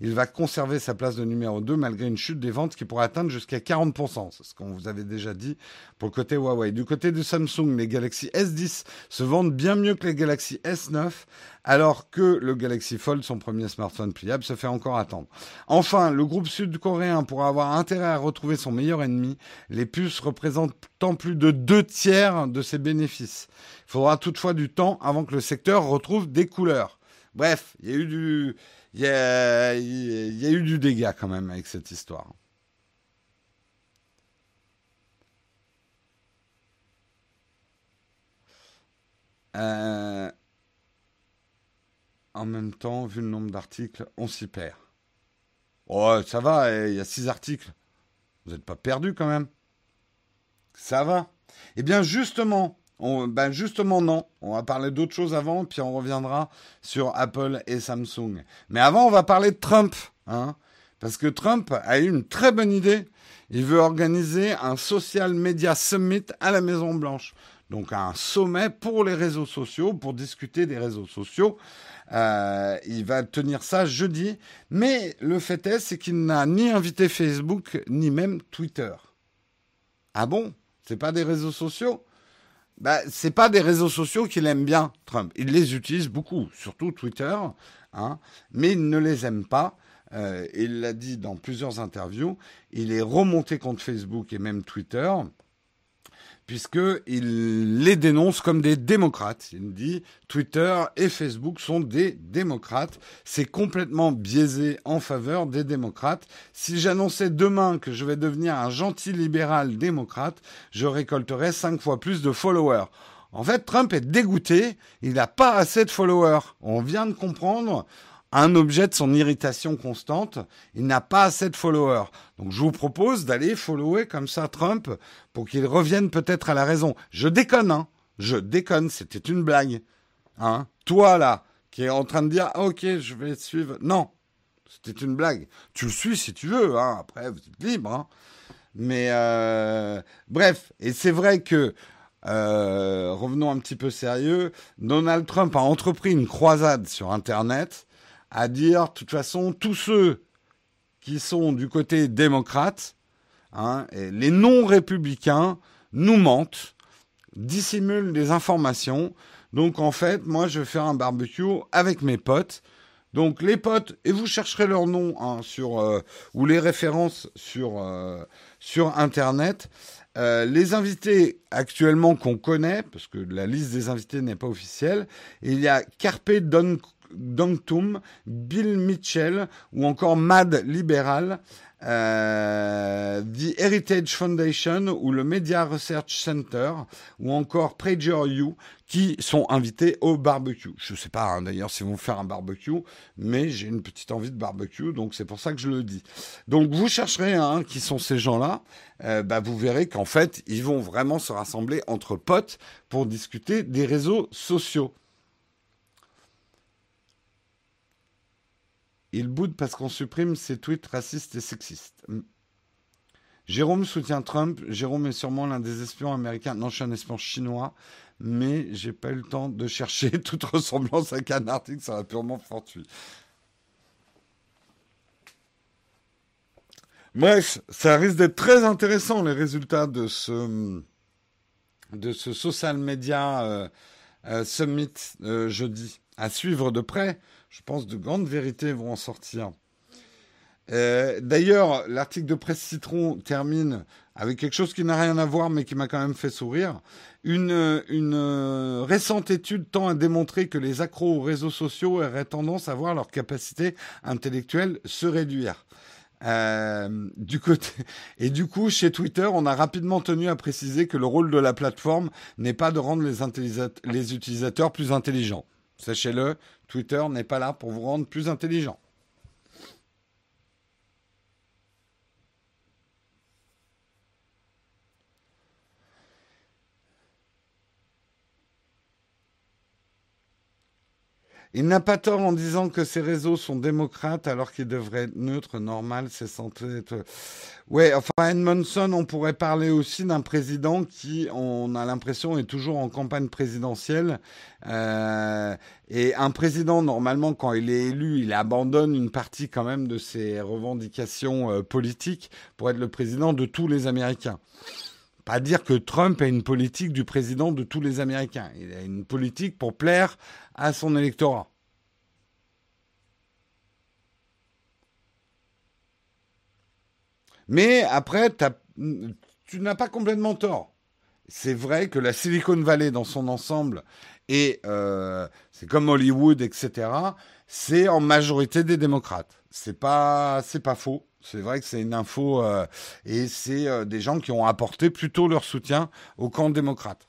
Speaker 1: il va conserver sa place de numéro 2 malgré une chute des ventes qui pourrait atteindre jusqu'à 40%. C'est ce qu'on vous avait déjà dit pour le côté Huawei. Du côté de Samsung, les Galaxy S10 se vendent bien mieux que les Galaxy S9 alors que le Galaxy Fold, son premier smartphone pliable, se fait encore attendre. Enfin, le groupe sud-coréen pourra avoir intérêt à retrouver son meilleur ennemi, les puces représentant plus de deux tiers de ses bénéfices. Il faudra toutefois du temps avant que le secteur retrouve des couleurs. Bref, il y a eu du, il y a eu du dégât quand même avec cette histoire. Euh, en même temps, vu le nombre d'articles, on s'y perd. Oh, ça va, eh, il y a six articles. Vous n'êtes pas perdu quand même. Ça va. Eh bien, justement, ben justement non. On va parler d'autres choses avant, puis on reviendra sur Apple et Samsung. Mais avant, on va parler de Trump, hein, parce que Trump a eu une très bonne idée. Il veut organiser un social media summit à la Maison Blanche. Donc un sommet pour les réseaux sociaux, pour discuter des réseaux sociaux. Euh, il va tenir ça jeudi. Mais le fait est, c'est qu'il n'a ni invité Facebook, ni même Twitter. Ah bon? C'est pas des réseaux sociaux? Bah, c'est pas des réseaux sociaux qu'il aime bien, Trump. Il les utilise beaucoup, surtout Twitter, hein, mais il ne les aime pas. Euh, il l'a dit dans plusieurs interviews. Il est remonté contre Facebook et même Twitter puisqu'il les dénonce comme des démocrates. Il dit Twitter et Facebook sont des démocrates. C'est complètement biaisé en faveur des démocrates. Si j'annonçais demain que je vais devenir un gentil libéral démocrate, je récolterais cinq fois plus de followers. En fait, Trump est dégoûté. Il n'a pas assez de followers. On vient de comprendre un objet de son irritation constante. Il n'a pas assez de followers. Donc je vous propose d'aller follower comme ça Trump pour qu'il revienne peut-être à la raison. Je déconne, hein. Je déconne, c'était une blague. Hein Toi, là, qui est en train de dire, ah, ok, je vais suivre. Non, c'était une blague. Tu le suis si tu veux, hein. après, vous êtes libre. Hein. Mais euh, bref, et c'est vrai que, euh, revenons un petit peu sérieux, Donald Trump a entrepris une croisade sur Internet à dire, de toute façon, tous ceux qui sont du côté démocrate, hein, les non-républicains, nous mentent, dissimulent des informations. Donc en fait, moi, je vais faire un barbecue avec mes potes. Donc les potes, et vous chercherez leur nom hein, sur euh, ou les références sur euh, sur internet. Euh, les invités actuellement qu'on connaît, parce que la liste des invités n'est pas officielle, il y a Carpe Don Donktum, Bill Mitchell ou encore Mad Liberal, euh, The Heritage Foundation ou le Media Research Center ou encore You qui sont invités au barbecue. Je ne sais pas hein, d'ailleurs si vont faire un barbecue, mais j'ai une petite envie de barbecue, donc c'est pour ça que je le dis. Donc vous chercherez hein, qui sont ces gens-là, euh, bah, vous verrez qu'en fait ils vont vraiment se rassembler entre potes pour discuter des réseaux sociaux. Il boude parce qu'on supprime ses tweets racistes et sexistes. Hmm. Jérôme soutient Trump. Jérôme est sûrement l'un des espions américains. Non, je suis un espion chinois, mais j'ai pas eu le temps de chercher [LAUGHS] toute ressemblance avec un article. Ça va purement fortuit. Bref, ça risque d'être très intéressant les résultats de ce social media euh, euh, summit euh, jeudi à suivre de près je pense, de grandes vérités vont en sortir. Euh, d'ailleurs, l'article de Presse Citron termine avec quelque chose qui n'a rien à voir, mais qui m'a quand même fait sourire. Une, récente étude tend à démontrer que les accros aux réseaux sociaux auraient tendance à voir leur capacité intellectuelle se réduire. Euh, et du coup, chez Twitter, on a rapidement tenu à préciser que le rôle de la plateforme n'est pas de rendre les utilisateurs plus intelligents. Sachez-le, Twitter n'est pas là pour vous rendre plus intelligent. Il n'a pas tort en disant que ces réseaux sont démocrates alors qu'ils devraient être neutres, normal, c'est censé être... Ouais, enfin, Edmondson, on pourrait parler aussi d'un président qui, on a l'impression, est toujours en campagne présidentielle. Euh, et un président, normalement, quand il est élu, il abandonne une partie quand même de ses revendications euh, politiques pour être le président de tous les Américains. Pas dire que Trump a une politique du président de tous les Américains. Il a une politique pour plaire à son électorat. Mais après, tu n'as pas complètement tort. C'est vrai que la Silicon Valley dans son ensemble, et euh, c'est comme Hollywood, etc., c'est en majorité des démocrates. C'est pas, pas faux. C'est vrai que c'est une info euh, et c'est euh, des gens qui ont apporté plutôt leur soutien au camp démocrate.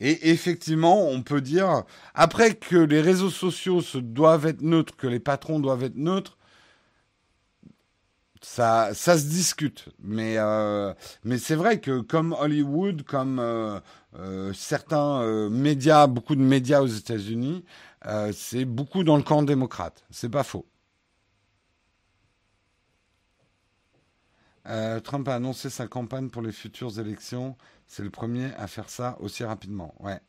Speaker 1: Et effectivement, on peut dire, après que les réseaux sociaux se doivent être neutres, que les patrons doivent être neutres, ça, ça se discute. Mais, euh, mais c'est vrai que comme Hollywood, comme certains médias, beaucoup de médias aux États-Unis, c'est beaucoup dans le camp démocrate. C'est pas faux. Euh, Trump a annoncé sa campagne pour les futures élections. C'est le premier à faire ça aussi rapidement. Ouais.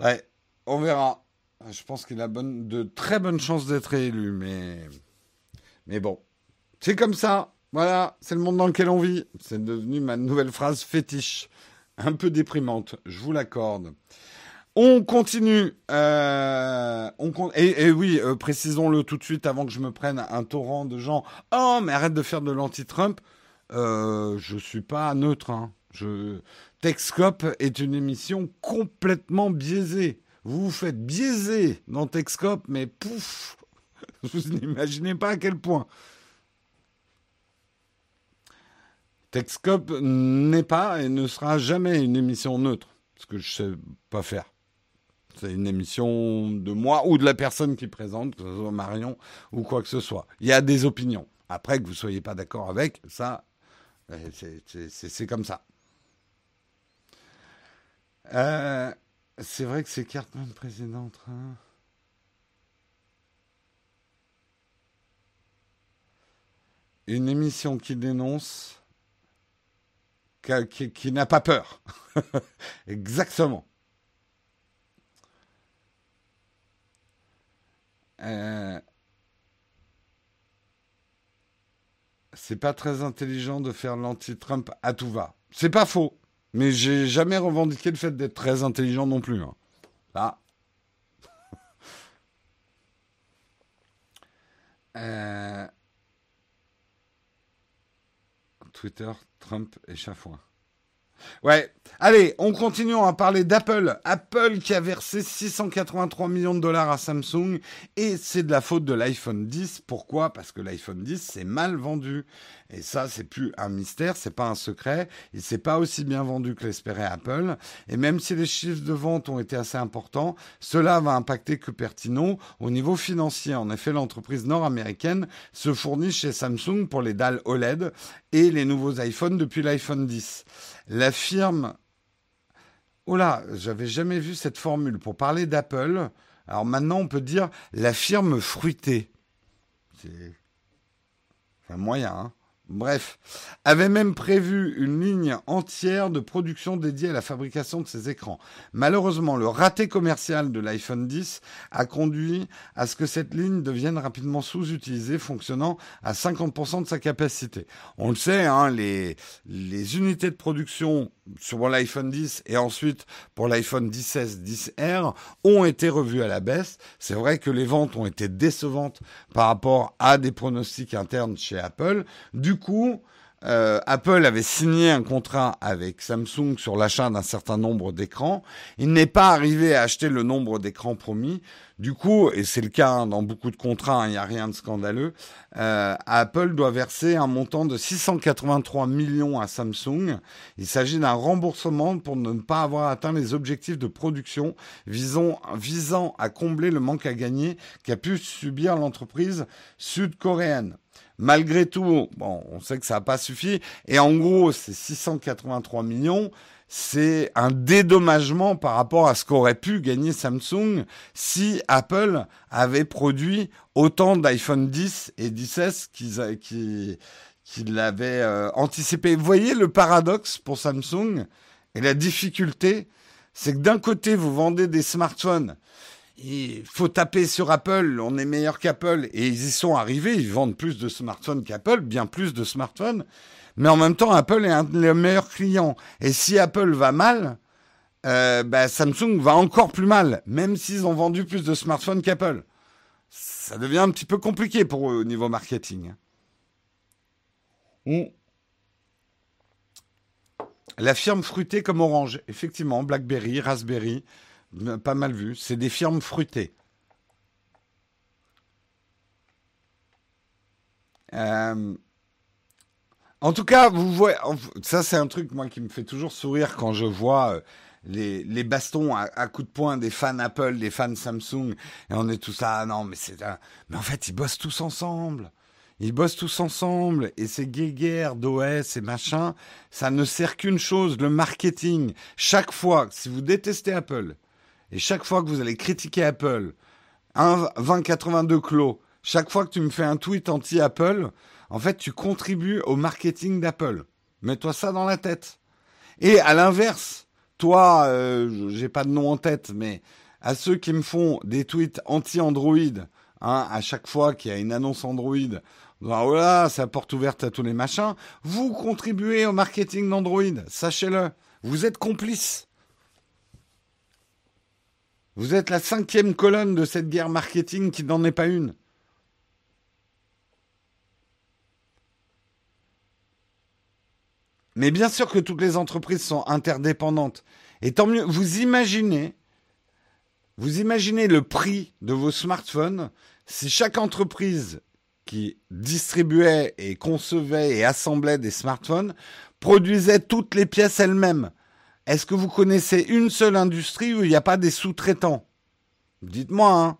Speaker 1: Ouais, on verra. Je pense qu'il a de très bonnes chances d'être élu, mais, mais bon, c'est comme ça. Voilà, c'est le monde dans lequel on vit. C'est devenu ma nouvelle phrase fétiche, un peu déprimante. Je vous l'accorde. On continue. Euh, et, oui, euh, précisons-le tout de suite avant que je me prenne un torrent de gens. Oh, mais arrête de faire de l'anti-Trump. Euh, je suis pas neutre. Hein. Je... Est une émission complètement biaisée. Vous vous faites biaiser dans Texcop, mais pouf, [LAUGHS] vous n'imaginez pas à quel point. Texcop n'est pas et ne sera jamais une émission neutre, ce que je sais pas faire. C'est une émission de moi ou de la personne qui présente, que ce soit Marion ou quoi que ce soit. Il y a des opinions. Après, que vous ne soyez pas d'accord avec, ça, euh, c'est comme ça. Euh, C'est vrai que c'est Cartman précédente. Hein. Une émission qui dénonce, qui, n'a pas peur. [LAUGHS] Exactement. Euh, c'est pas très intelligent de faire l'anti-Trump à tout va. C'est pas faux. Mais j'ai jamais revendiqué le fait d'être très intelligent non plus. Hein. Là. [LAUGHS] Euh, Twitter, Trump et. Ouais. Allez, on continue à parler d'Apple. Apple qui a versé 683 millions de dollars à Samsung et c'est de la faute de l'iPhone 10. Pourquoi? Parce que l'iPhone 10 c'est mal vendu. Et ça, c'est plus un mystère, c'est pas un secret. Il s'est pas aussi bien vendu que l'espérait Apple. Et même si les chiffres de vente ont été assez importants, cela va impacter Cupertino au niveau financier. En effet, l'entreprise nord-américaine se fournit chez Samsung pour les dalles OLED et les nouveaux iPhones depuis l'iPhone 10. La firme Oh là, j'avais jamais vu cette formule pour parler d'Apple. Alors maintenant, on peut dire la firme fruitée. C'est un moyen, hein Bref, avait même prévu une ligne entière de production dédiée à la fabrication de ces écrans. Malheureusement, le raté commercial de l'iPhone 10 a conduit à ce que cette ligne devienne rapidement sous-utilisée, fonctionnant à 50% de sa capacité. On le sait, hein, les, unités de production sur l'iPhone 10 et ensuite pour l'iPhone 10S, 10R ont été revues à la baisse. C'est vrai que les ventes ont été décevantes par rapport à des pronostics internes chez Apple. Coup, euh, Apple avait signé un contrat avec Samsung sur l'achat d'un certain nombre d'écrans. Il n'est pas arrivé à acheter le nombre d'écrans promis. Du coup, et c'est le cas hein, dans beaucoup de contrats, il n'y a rien de scandaleux, euh, Apple doit verser un montant de 683 millions à Samsung. Il s'agit d'un remboursement pour ne pas avoir atteint les objectifs de production visant à combler le manque à gagner qu'a pu subir l'entreprise sud-coréenne. Malgré tout, bon, on sait que ça n'a pas suffi. Et en gros, ces 683 millions, c'est un dédommagement par rapport à ce qu'aurait pu gagner Samsung si Apple avait produit autant d'iPhone 10 et 10S qu'ils qu'il l'avaient euh, anticipé. Vous voyez le paradoxe pour Samsung et la difficulté, c'est que d'un côté, vous vendez des smartphones il faut taper sur Apple, on est meilleur qu'Apple. Et ils y sont arrivés, ils vendent plus de smartphones qu'Apple, bien plus de smartphones. Mais en même temps, Apple est un des meilleurs clients. Et si Apple va mal, euh, bah, Samsung va encore plus mal, même s'ils ont vendu plus de smartphones qu'Apple. Ça devient un petit peu compliqué pour eux au niveau marketing. La firme fruitée comme Orange, effectivement, BlackBerry, Raspberry, pas mal vu. C'est des firmes fruitées. Euh, en tout cas, vous voyez, ça c'est un truc moi qui me fait toujours sourire quand je vois euh, les, les bastons à, coups de poing des fans Apple, des fans Samsung, et on est tous ça. Ah non, mais c'est mais en fait ils bossent tous ensemble. Ils bossent tous ensemble et ces guéguerres d'OS et machin, ça ne sert qu'une chose, le marketing. Chaque fois, si vous détestez Apple, et chaque fois que vous allez critiquer Apple, un 2082 clos, chaque fois que tu me fais un tweet anti-Apple, en fait, tu contribues au marketing d'Apple. Mets-toi ça dans la tête. Et à l'inverse, toi, euh, j'ai pas de nom en tête, mais à ceux qui me font des tweets anti-Android, hein, à chaque fois qu'il y a une annonce Android, voilà, c'est la porte ouverte à tous les machins, vous contribuez au marketing d'Android, sachez-le. Vous êtes complices. Vous êtes la cinquième colonne de cette guerre marketing qui n'en est pas une. Mais bien sûr que toutes les entreprises sont interdépendantes. Et tant mieux, vous imaginez, vous imaginez le prix de vos smartphones si chaque entreprise qui distribuait et concevait et assemblait des smartphones produisait toutes les pièces elle-même. Est-ce que vous connaissez une seule industrie où il n'y a pas des sous-traitants? Dites-moi, hein.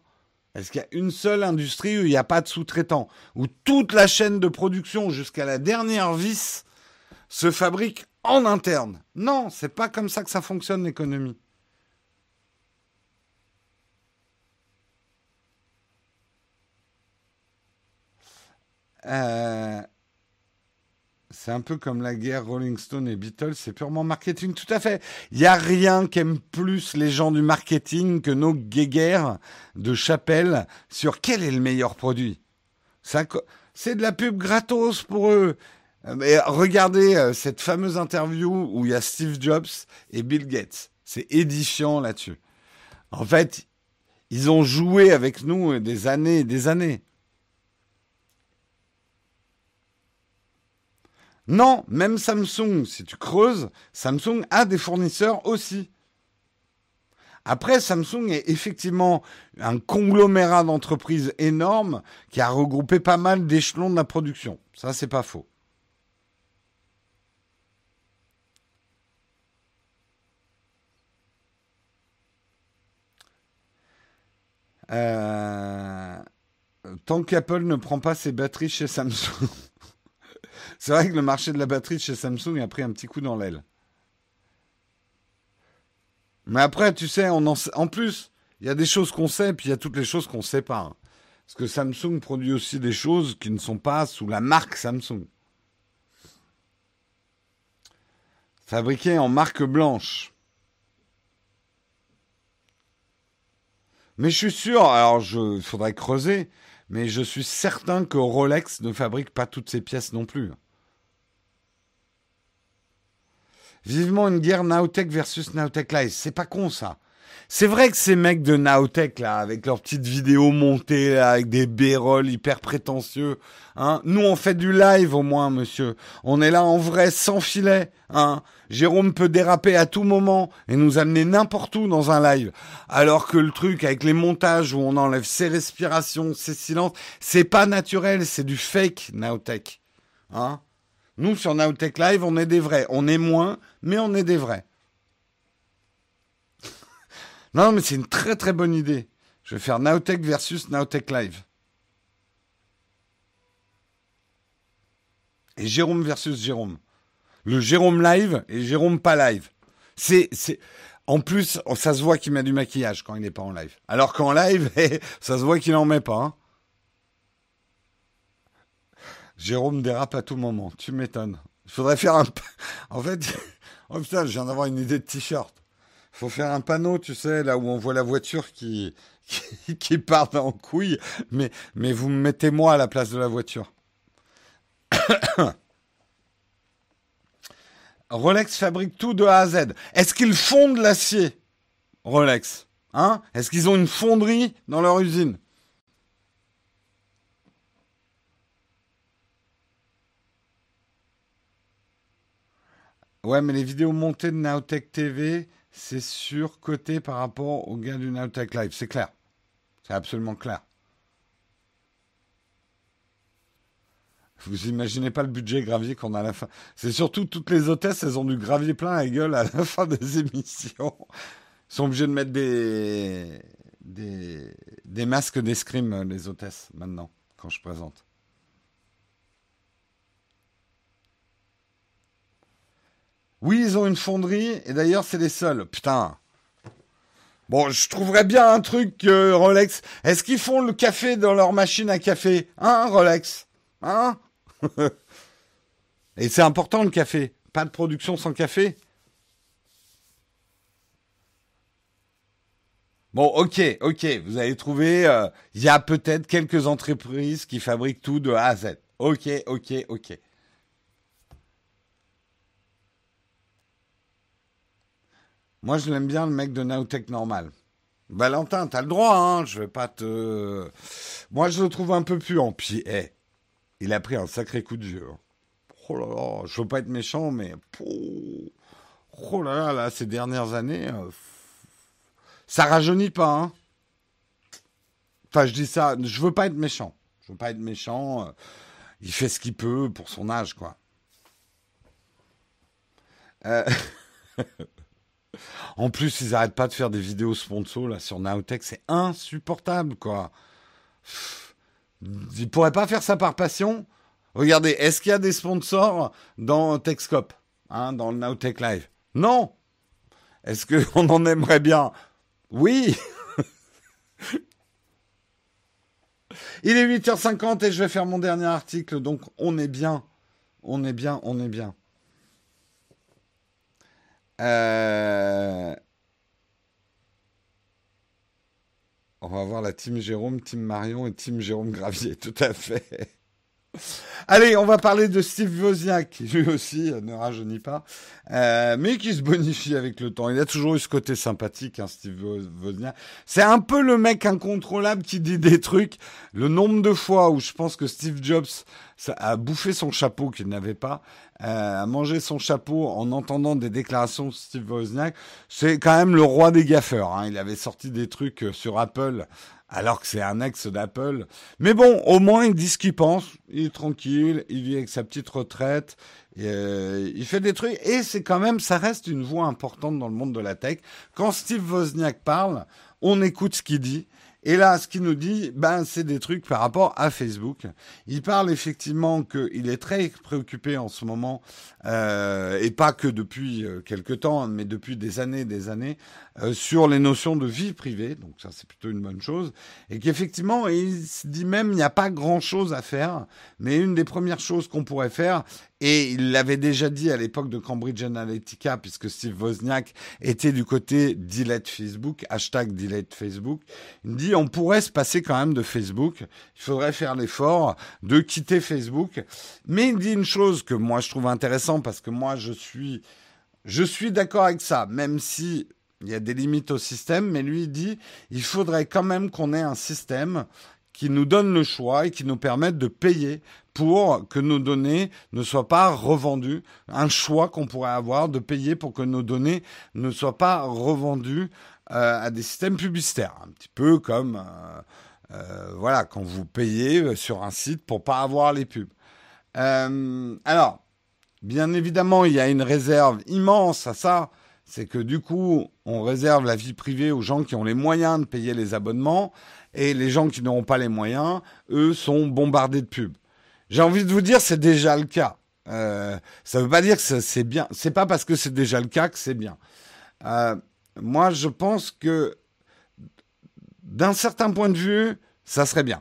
Speaker 1: Est-ce qu'il y a une seule industrie où il n'y a pas de sous-traitants? Où toute la chaîne de production jusqu'à la dernière vis se fabrique en interne? Non, c'est pas comme ça que ça fonctionne l'économie. Euh, c'est un peu comme la guerre Rolling Stone et Beatles, c'est purement marketing. Tout à fait. Il n'y a rien qu'aiment plus les gens du marketing que nos guéguerres de chapelle sur quel est le meilleur produit. C'est de la pub gratos pour eux. Mais regardez euh, cette fameuse interview où il y a Steve Jobs et Bill Gates. C'est édifiant là-dessus. En fait, ils ont joué avec nous des années et des années. Non, même Samsung, si tu creuses, Samsung a des fournisseurs aussi. Après, Samsung est effectivement un conglomérat d'entreprises énormes qui a regroupé pas mal d'échelons de la production. Ça, c'est pas faux. Euh, tant qu'Apple ne prend pas ses batteries chez Samsung. C'est vrai que le marché de la batterie chez Samsung a pris un petit coup dans l'aile. Mais après, tu sais, en, plus, il y a des choses qu'on sait, puis il y a toutes les choses qu'on ne sait pas. Parce que Samsung produit aussi des choses qui ne sont pas sous la marque Samsung. Fabriqué en marque blanche. Mais je suis sûr, alors il faudrait creuser, mais je suis certain que Rolex ne fabrique pas toutes ces pièces non plus. Vivement une guerre Naotech versus Naotech Live. C'est pas con ça. C'est vrai que ces mecs de Naotech là, avec leurs petites vidéos montées avec des bérolles hyper prétentieux, hein. Nous on fait du live au moins, monsieur. On est là en vrai, sans filet, hein. Jérôme peut déraper à tout moment et nous amener n'importe où dans un live. Alors que le truc avec les montages où on enlève ses respirations, ses silences, c'est pas naturel, c'est du fake Naotech, hein? Nous, sur Nowtech Live, on est des vrais. On est moins, mais on est des vrais. [LAUGHS] non, mais c'est une très très bonne idée. Je vais faire Nowtech versus Nowtech Live. Et Jérôme versus Jérôme. Le Jérôme live et Jérôme pas live. C'est, c'est, en plus, ça se voit qu'il met du maquillage quand il n'est pas en live. Alors qu'en live, [LAUGHS] ça se voit qu'il n'en met pas. Hein. Jérôme dérape à tout moment. Tu m'étonnes. Il faudrait faire un. [LAUGHS] En fait, [LAUGHS] je viens d'avoir une idée de t-shirt. Il faut faire un panneau, tu sais, là où on voit la voiture [LAUGHS] qui, qui, part en couille. Mais, mais vous me mettez moi à la place de la voiture. [COUGHS] Rolex fabrique tout de A à Z. Est-ce qu'ils fondent l'acier? Rolex Hein? Est-ce qu'ils ont une fonderie dans leur usine? Ouais, mais les vidéos montées de Nowtech TV, c'est surcoté par rapport aux gars du Nowtech Live. C'est clair. C'est absolument clair. Vous imaginez pas le budget gravier qu'on a à la fin. C'est surtout toutes les hôtesses, elles ont du gravier plein à la gueule à la [LAUGHS] fin des émissions. Ils sont obligés de mettre des, des, des masques d'escrime, les hôtesses, maintenant, quand je présente. Oui, ils ont une fonderie, et d'ailleurs, c'est les seuls. Putain. Bon, je trouverais bien un truc, euh, Rolex. Est-ce qu'ils font le café dans leur machine à café? Hein, Rolex? Hein? [LAUGHS] Et c'est important, le café. Pas de production sans café? Bon, ok, ok, vous avez trouvé, euh, il y a peut-être quelques entreprises qui fabriquent tout de A à Z. Ok, ok, ok. Moi, je l'aime bien, le mec de Nowtech normal. Valentin, t'as le droit, hein, je vais pas te... Moi, je le trouve un peu puant. Puis, eh, il a pris un sacré coup de vieux. Hein. Oh là là, je veux pas être méchant, mais... Oh là là, là ces dernières années, euh, ça rajeunit pas, hein. Enfin, je dis ça, je veux pas être méchant. Je veux pas être méchant. Euh, il fait ce qu'il peut pour son âge, quoi. Euh... [LAUGHS] En plus, ils n'arrêtent pas de faire des vidéos sponsors là sur Nowtech, c'est insupportable quoi. Ils pourraient pas faire ça par passion. Regardez, est-ce qu'il y a des sponsors dans Techscope, hein, dans le Nowtech Live? Non. Est-ce qu'on [LAUGHS] en aimerait bien? Oui. [LAUGHS] Il est 8h50 et je vais faire mon dernier article, donc on est bien. On est bien, on est bien. Euh, on va voir la team Jérôme, team Marion et team Jérôme Gravier, [LAUGHS] tout à fait. Allez, on va parler de Steve Wozniak, qui lui aussi ne rajeunit pas, euh, mais qui se bonifie avec le temps. Il a toujours eu ce côté sympathique, hein, Steve Wozniak. C'est un peu le mec incontrôlable qui dit des trucs. Le nombre de fois où je pense que Steve Jobs a bouffé son chapeau qu'il n'avait pas, euh, a mangé son chapeau en entendant des déclarations de Steve Wozniak, c'est quand même le roi des gaffeurs. Hein. Il avait sorti des trucs sur Apple alors que c'est un ex d'Apple. Mais bon, au moins il dit ce qu'il pense, il est tranquille, il vit avec sa petite retraite, euh, il fait des trucs, et c'est quand même, ça reste une voix importante dans le monde de la tech. Quand Steve Wozniak parle, on écoute ce qu'il dit, et là, ce qu'il nous dit, ben, c'est des trucs par rapport à Facebook. Il parle effectivement qu'il est très préoccupé en ce moment, euh, et pas que depuis euh, quelques temps, mais depuis des années, des années, euh, sur les notions de vie privée. Donc ça, c'est plutôt une bonne chose. Et qu'effectivement, il se dit même, il n'y a pas grand-chose à faire, mais une des premières choses qu'on pourrait faire, et il l'avait déjà dit à l'époque de Cambridge Analytica, puisque Steve Wozniak était du côté delete Facebook, hashtag delete Facebook. Il dit on pourrait se passer quand même de Facebook. Il faudrait faire l'effort de quitter Facebook. Mais il dit une chose que moi je trouve intéressant parce que moi je suis, je suis d'accord avec ça, même si il y a des limites au système, mais lui il dit il faudrait quand même qu'on ait un système qui nous donne le choix et qui nous permette de payer pour que nos données ne soient pas revendues. Un choix qu'on pourrait avoir de payer pour que nos données ne soient pas revendues euh, à des systèmes publicitaires. Un petit peu comme, euh, euh, voilà, quand vous payez sur un site pour pas avoir les pubs. alors, bien évidemment, il y a une réserve immense à ça. C'est que du coup, on réserve la vie privée aux gens qui ont les moyens de payer les abonnements et les gens qui n'auront pas les moyens, eux, sont bombardés de pubs. J'ai envie de vous dire, c'est déjà le cas. Euh, ça ne veut pas dire que c'est bien. C'est pas parce que c'est déjà le cas que c'est bien. Euh, moi, je pense que d'un certain point de vue, ça serait bien.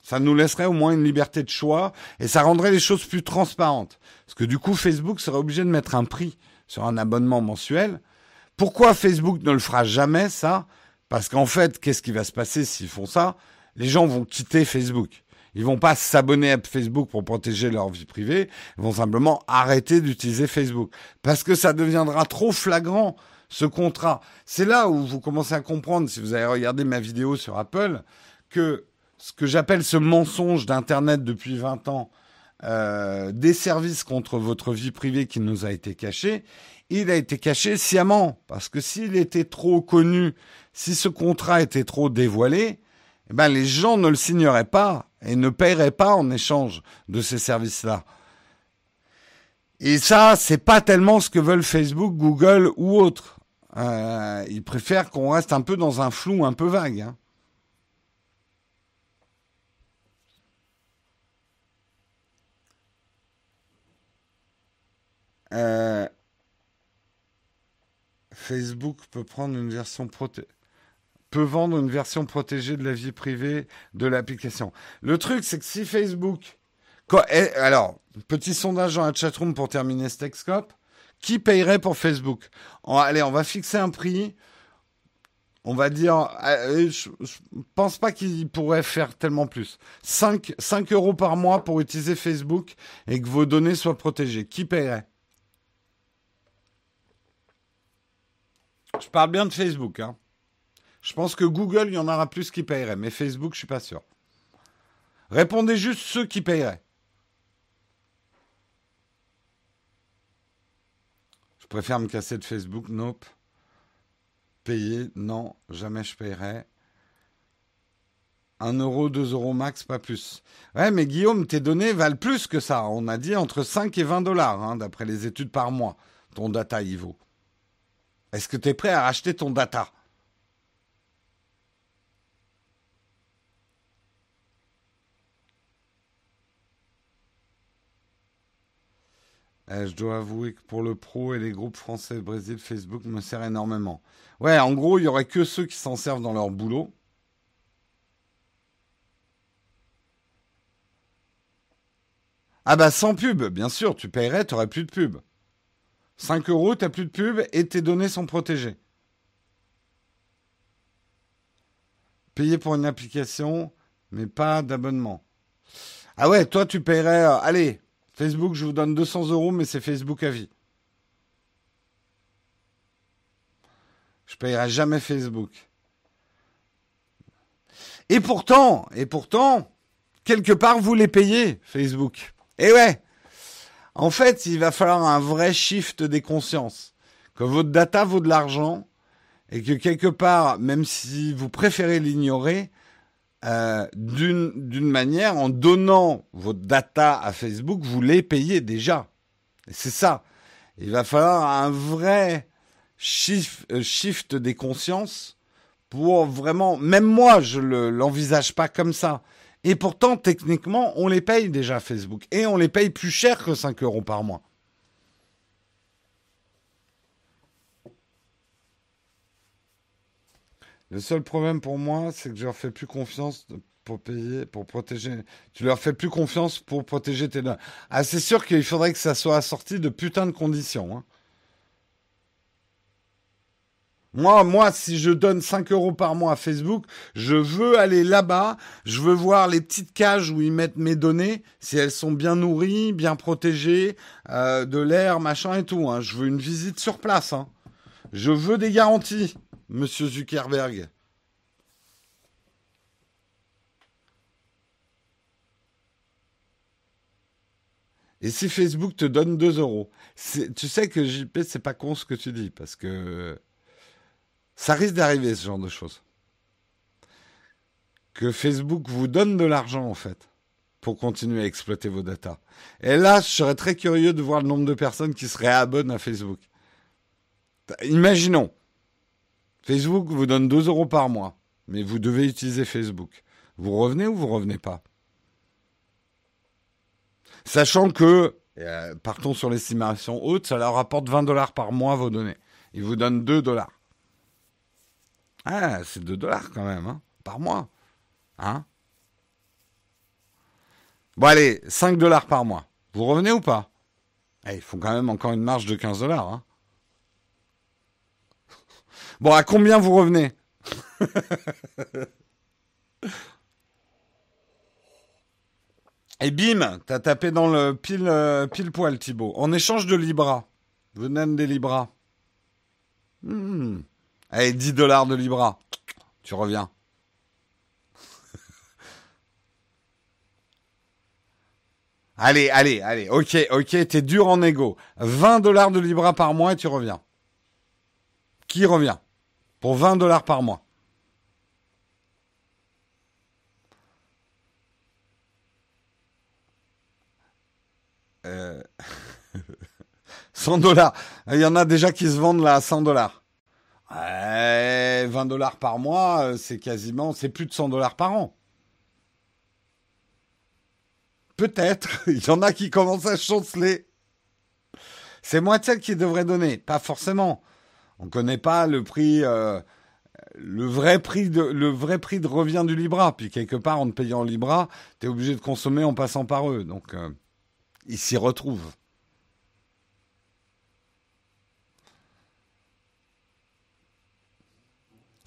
Speaker 1: Ça nous laisserait au moins une liberté de choix et ça rendrait les choses plus transparentes. Parce que du coup, Facebook serait obligé de mettre un prix sur un abonnement mensuel. Pourquoi Facebook ne le fera jamais, ça? Parce qu'en fait, qu'est-ce qui va se passer s'ils font ça? Les gens vont quitter Facebook. Ils vont pas s'abonner à Facebook pour protéger leur vie privée. Ils vont simplement arrêter d'utiliser Facebook. Parce que ça deviendra trop flagrant, ce contrat. C'est là où vous commencez à comprendre, si vous avez regardé ma vidéo sur Apple, que ce que j'appelle ce mensonge d'Internet depuis 20 ans, euh, des services contre votre vie privée qui nous a été caché, il a été caché sciemment. Parce que s'il était trop connu si ce contrat était trop dévoilé, eh ben, les gens ne le signeraient pas et ne paieraient pas en échange de ces services-là. Et ça, c'est pas tellement ce que veulent Facebook, Google ou autres. Euh, ils préfèrent qu'on reste un peu dans un flou un peu vague. Hein. Euh, Facebook peut prendre une version protégée peut vendre une version protégée de la vie privée de l'application. Le truc, c'est que si Facebook... Eh, alors, petit sondage dans la chatroom pour terminer ce. Qui payerait pour Facebook? Allez, on va fixer un prix. On va dire, euh, je, ne pense pas qu'il pourrait faire tellement plus. 5, 5 euros par mois pour utiliser Facebook et que vos données soient protégées. Qui paierait Je parle bien de Facebook. Hein. Je pense que Google, il y en aura plus qui paieraient, mais Facebook, je suis pas sûr. Répondez juste ceux qui paieraient. Je préfère me casser de Facebook, nope. Payer, non, jamais je paierai. 1 euro, 2 euros max, pas plus. Ouais, mais Guillaume, tes données valent plus que ça. On a dit entre 5 et 20 dollars, hein, d'après les études par mois. Ton data, il vaut. Est-ce que tu es prêt à racheter ton data? Eh, je dois avouer que pour le pro et les groupes français, Brésil, Facebook me sert énormément. Ouais, en gros, il y aurait que ceux qui s'en servent dans leur boulot. Ah bah sans pub, bien sûr, tu paierais, t'aurais plus de pub. 5 euros, tu n'as plus de pub et tes données sont protégées. Payer pour une application, mais pas d'abonnement. Ah ouais, toi tu paierais, euh, allez, Facebook, je vous donne 200 euros, mais c'est Facebook à vie. Je paierai jamais Facebook. Et pourtant, et pourtant, quelque part, vous les payez, Facebook. Et ouais. En fait, il va falloir un vrai shift des consciences. Que votre data vaut de l'argent et que quelque part, même si vous préférez l'ignorer, euh, d'une manière, en donnant votre data à Facebook, vous les payez déjà. C'est ça. Il va falloir un vrai shift, euh, shift des consciences pour vraiment, même moi, je ne l'envisage pas comme ça. Et pourtant, techniquement, on les paye déjà Facebook. Et on les paye plus cher que 5 euros par mois. Le seul problème pour moi, c'est que je leur fais plus confiance pour payer, pour protéger. Tu leur fais plus confiance pour protéger tes données. Ah, c'est sûr qu'il faudrait que ça soit assorti de putain de conditions. Hein. Moi, moi, si je donne 5 euros par mois à Facebook, je veux aller là-bas, je veux voir les petites cages où ils mettent mes données, si elles sont bien nourries, bien protégées, euh, de l'air, machin et tout. Hein. Je veux une visite sur place. Hein. Je veux des garanties, monsieur Zuckerberg. Et si Facebook te donne 2 euros, tu sais que JP, c'est pas con ce que tu dis, parce que ça risque d'arriver, ce genre de choses. Que Facebook vous donne de l'argent, en fait, pour continuer à exploiter vos datas. Et là, je serais très curieux de voir le nombre de personnes qui seraient abonnées à Facebook. Imaginons, Facebook vous donne 2 euros par mois, mais vous devez utiliser Facebook. Vous revenez ou vous revenez pas? Sachant que, euh, partons sur l'estimation haute, ça leur rapporte 20 dollars par mois vos données. Ils vous donnent 2 dollars. Ah, c'est 2 dollars quand même, hein, par mois. Hein Bon, allez, 5 dollars par mois. Vous revenez ou pas? Eh, Il faut quand même encore une marge de 15 dollars. Hein [LAUGHS] bon, à combien vous revenez? [LAUGHS] Et bim, t'as tapé dans le pile, euh, pile poil, Thibaut. En échange de Libra. Vous des Libra. Hmm. Allez, 10 dollars de Libra. Tu reviens. [LAUGHS] allez, allez, allez. Ok, ok, t'es dur en égo. 20 dollars de Libra par mois et tu reviens. Qui revient? Pour 20 dollars par mois. Euh... [LAUGHS] 100 dollars. Il y en a déjà qui se vendent là à 100 dollars. 20 dollars par mois, euh, c'est quasiment, c'est plus de 100 dollars par an. Peut-être. [LAUGHS] Il y en a qui commencent à chanceler. C'est moi ça qui devrait donner, pas forcément. On ne connaît pas le prix, euh, le vrai prix de, le vrai prix de revient du Libra. Puis quelque part, en te payant Libra, tu es obligé de consommer en passant par eux. Donc, euh, ils s'y retrouvent.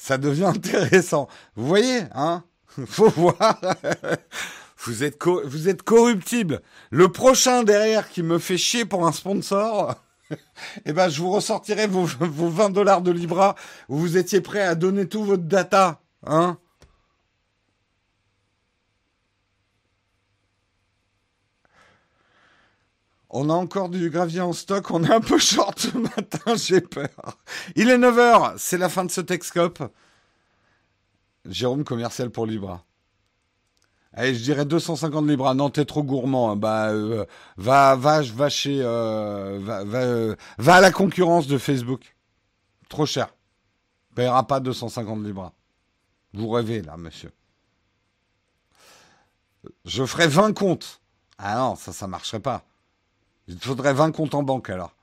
Speaker 1: Ça devient [LAUGHS] intéressant. Vous voyez, hein? [LAUGHS] Faut voir. [LAUGHS] vous êtes vous êtes corruptible. Le prochain derrière qui me fait chier pour un sponsor, eh ben je vous ressortirai vos, vos 20 dollars de Libra où vous étiez prêt à donner tout votre data, hein? On a encore du gravier en stock, on est un peu short ce matin, [LAUGHS] j'ai peur. Il est 9h, c'est la fin de ce Texcope. Jérôme commercial pour Libra. Allez, je dirais 250 Libra. Non, t'es trop gourmand. Hein. Bah, euh, va, chez, euh, euh, va, à la concurrence de Facebook. Trop cher. Payera pas 250 Libra. Vous rêvez là, monsieur. Je ferai 20 comptes. Ah non, ça, ça marcherait pas. Il faudrait 20 comptes en banque alors.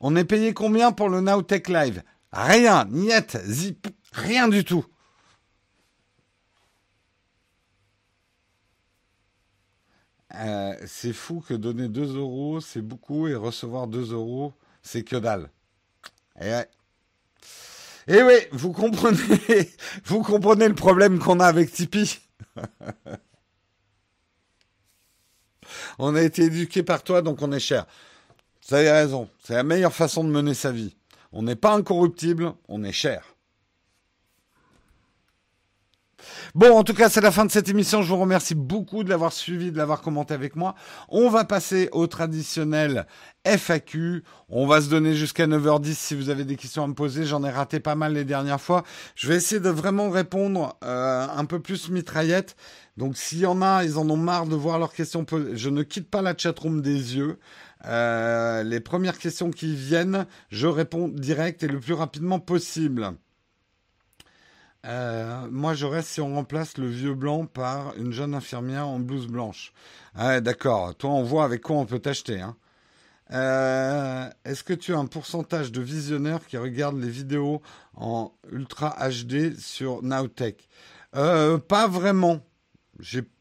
Speaker 1: On est payé combien pour le Nowtech Live? Rien, niet, zip, rien du tout. Euh, c'est fou que donner 2 euros, c'est beaucoup, et recevoir 2 euros, c'est que dalle. Et, et oui, vous comprenez, [LAUGHS] vous comprenez le problème qu'on a avec Tipeee? [LAUGHS] on a été éduqué par toi, donc on est cher. Vous avez raison, c'est la meilleure façon de mener sa vie. On n'est pas incorruptible, on est cher. Bon, en tout cas, c'est la fin de cette émission. Je vous remercie beaucoup de l'avoir suivi, de l'avoir commenté avec moi. On va passer au traditionnel FAQ. On va se donner jusqu'à 9h10 si vous avez des questions à me poser. J'en ai raté pas mal les dernières fois. Je vais essayer de vraiment répondre euh, un peu plus mitraillette. Donc s'il y en a, ils en ont marre de voir leurs questions posées. Je ne quitte pas la chatroom des yeux. Euh, les premières questions qui viennent, je réponds direct et le plus rapidement possible. Euh, moi, je reste si on remplace le vieux blanc par une jeune infirmière en blouse blanche. Ah, d'accord. Toi, on voit avec quoi on peut t'acheter. Hein. Euh, est-ce que tu as un pourcentage de visionnaires qui regardent les vidéos en Ultra HD sur Nowtech? Euh, Pas vraiment.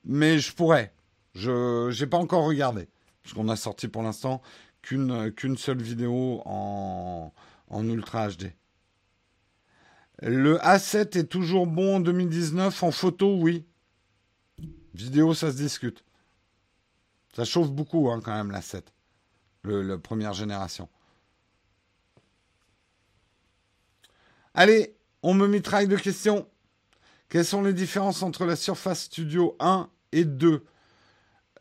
Speaker 1: Mais je pourrais. Je n'ai pas encore regardé. Parce qu'on a sorti pour l'instant qu'une seule vidéo en Ultra HD. Le A7 est toujours bon en 2019 en photo, oui. Vidéo, ça se discute. Ça chauffe beaucoup hein, quand même l'A7, le, la première génération. Allez, on me mitraille de questions. Quelles sont les différences entre la Surface Studio 1 et 2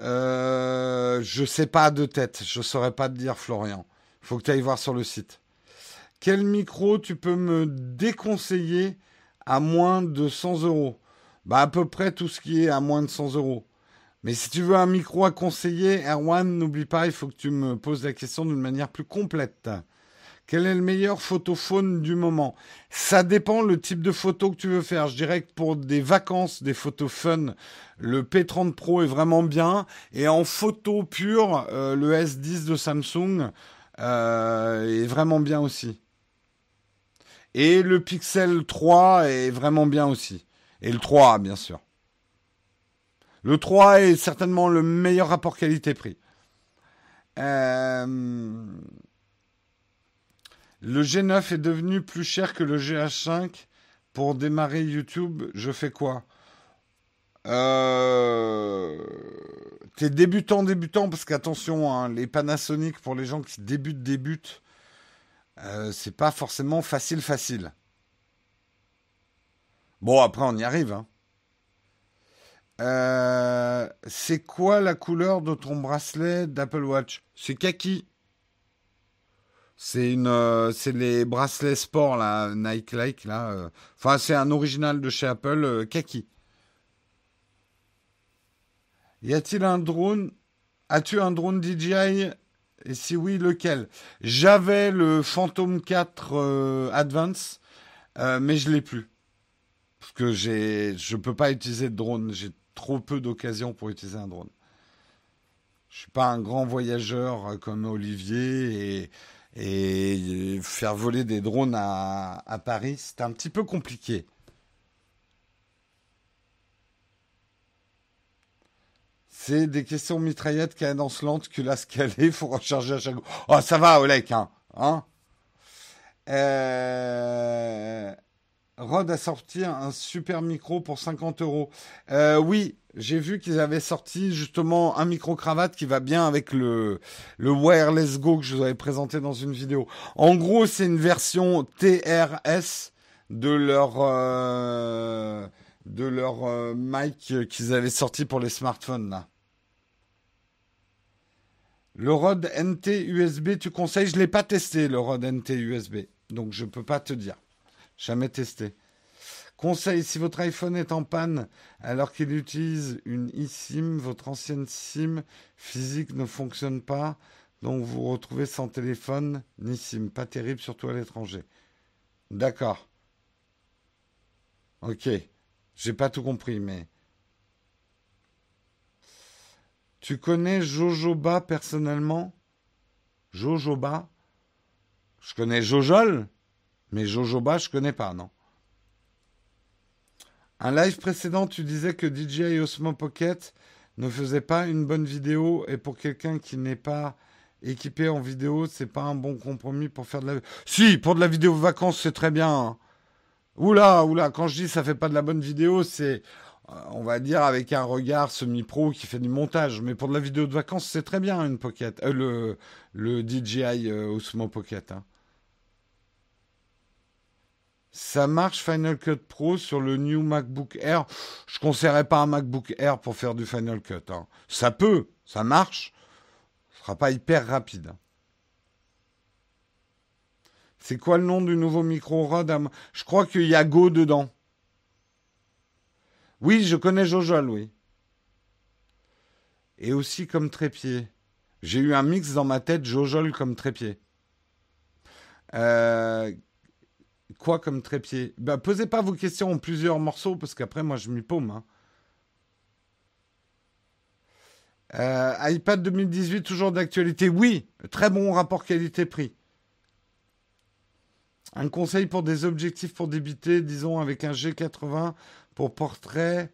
Speaker 1: euh, Je sais pas de tête, je saurais pas te dire Florian. Faut que tu ailles voir sur le site. Quel micro tu peux me déconseiller à moins de 100 euros? Bah à peu près tout ce qui est à moins de 100 euros. Mais si tu veux un micro à conseiller, Erwan, n'oublie pas, il faut que tu me poses la question d'une manière plus complète. Quel est le meilleur photophone du moment? Ça dépend le type de photo que tu veux faire. Je dirais que pour des vacances, des photos fun, le P30 Pro est vraiment bien. Et en photo pure, euh, le S10 de Samsung euh, est vraiment bien aussi. Et le Pixel 3 est vraiment bien aussi. Et le 3, bien sûr. Le 3 est certainement le meilleur rapport qualité-prix. Euh, le G9 est devenu plus cher que le GH5. Pour démarrer YouTube, je fais quoi? Euh... T'es débutant, débutant, parce qu'attention, hein, les Panasonic, pour les gens qui débutent, débutent, euh, c'est pas forcément facile, facile. Bon, après, on y arrive. Hein. Euh, c'est quoi la couleur de ton bracelet d'Apple Watch? C'est kaki. C'est une, euh, c'est les bracelets sport là, Nike Like là. Enfin, c'est un original de chez Apple, kaki. Y a-t-il un drone? As-tu un drone DJI et si oui, lequel? J'avais le Phantom 4 euh, Advance, euh, mais je l'ai plus. Parce que je peux pas utiliser de drone. J'ai trop peu d'occasions pour utiliser un drone. Je suis pas un grand voyageur euh, comme Olivier et, faire voler des drones à Paris, c'est un petit peu compliqué. C'est des questions mitraillettes, cadence lente, culasse calée, faut recharger à chaque Oh, ça va, Olek, hein, hein euh... Rod a sorti un super micro pour 50 euros. Euh, oui, j'ai vu qu'ils avaient sorti justement un micro cravate qui va bien avec le, le Wireless Go que je vous avais présenté dans une vidéo. En gros, c'est une version TRS de leur de leur euh, mic qu'ils avaient sorti pour les smartphones là. Le ROD NT USB, tu conseilles? Je ne l'ai pas testé, le ROD NT USB. Donc, je ne peux pas te dire. Jamais testé. Conseil, si votre iPhone est en panne alors qu'il utilise une eSIM, votre ancienne SIM physique ne fonctionne pas, donc vous vous retrouvez sans téléphone ni SIM. Pas terrible, surtout à l'étranger. D'accord. Ok. J'ai pas tout compris, mais Tu connais Jojoba personnellement? Jojoba? Je connais Jojol, mais Jojoba, je connais pas, non Un live précédent, tu disais que DJI Osmo Pocket ne faisait pas une bonne vidéo et pour quelqu'un qui n'est pas équipé en vidéo, c'est pas un bon compromis pour faire de la. Si, pour de la vidéo vacances, c'est très bien. Hein. Oula, oula, quand je dis ça fait pas de la bonne vidéo, c'est, on va dire, avec un regard semi-pro qui fait du montage. Mais pour de la vidéo de vacances, c'est très bien une Pocket, euh, le, DJI euh, Osmo Pocket. Hein. Ça marche Final Cut Pro sur le New MacBook Air? Je ne conseillerais pas un MacBook Air pour faire du Final Cut. Hein. Ça peut, ça marche. Ce sera pas hyper rapide. C'est quoi le nom du nouveau micro Rod Je crois qu'il y a Go dedans. Oui, je connais Jojol, oui. Et aussi comme trépied. J'ai eu un mix dans ma tête, Jojol comme trépied. Euh, Quoi comme trépied? Bah, Posez pas vos questions en plusieurs morceaux, parce qu'après, moi, je m'y paume. Hein. Euh, iPad 2018, toujours d'actualité Oui, très bon rapport qualité-prix. Un conseil pour des objectifs pour débiter, disons avec un G80 pour portrait,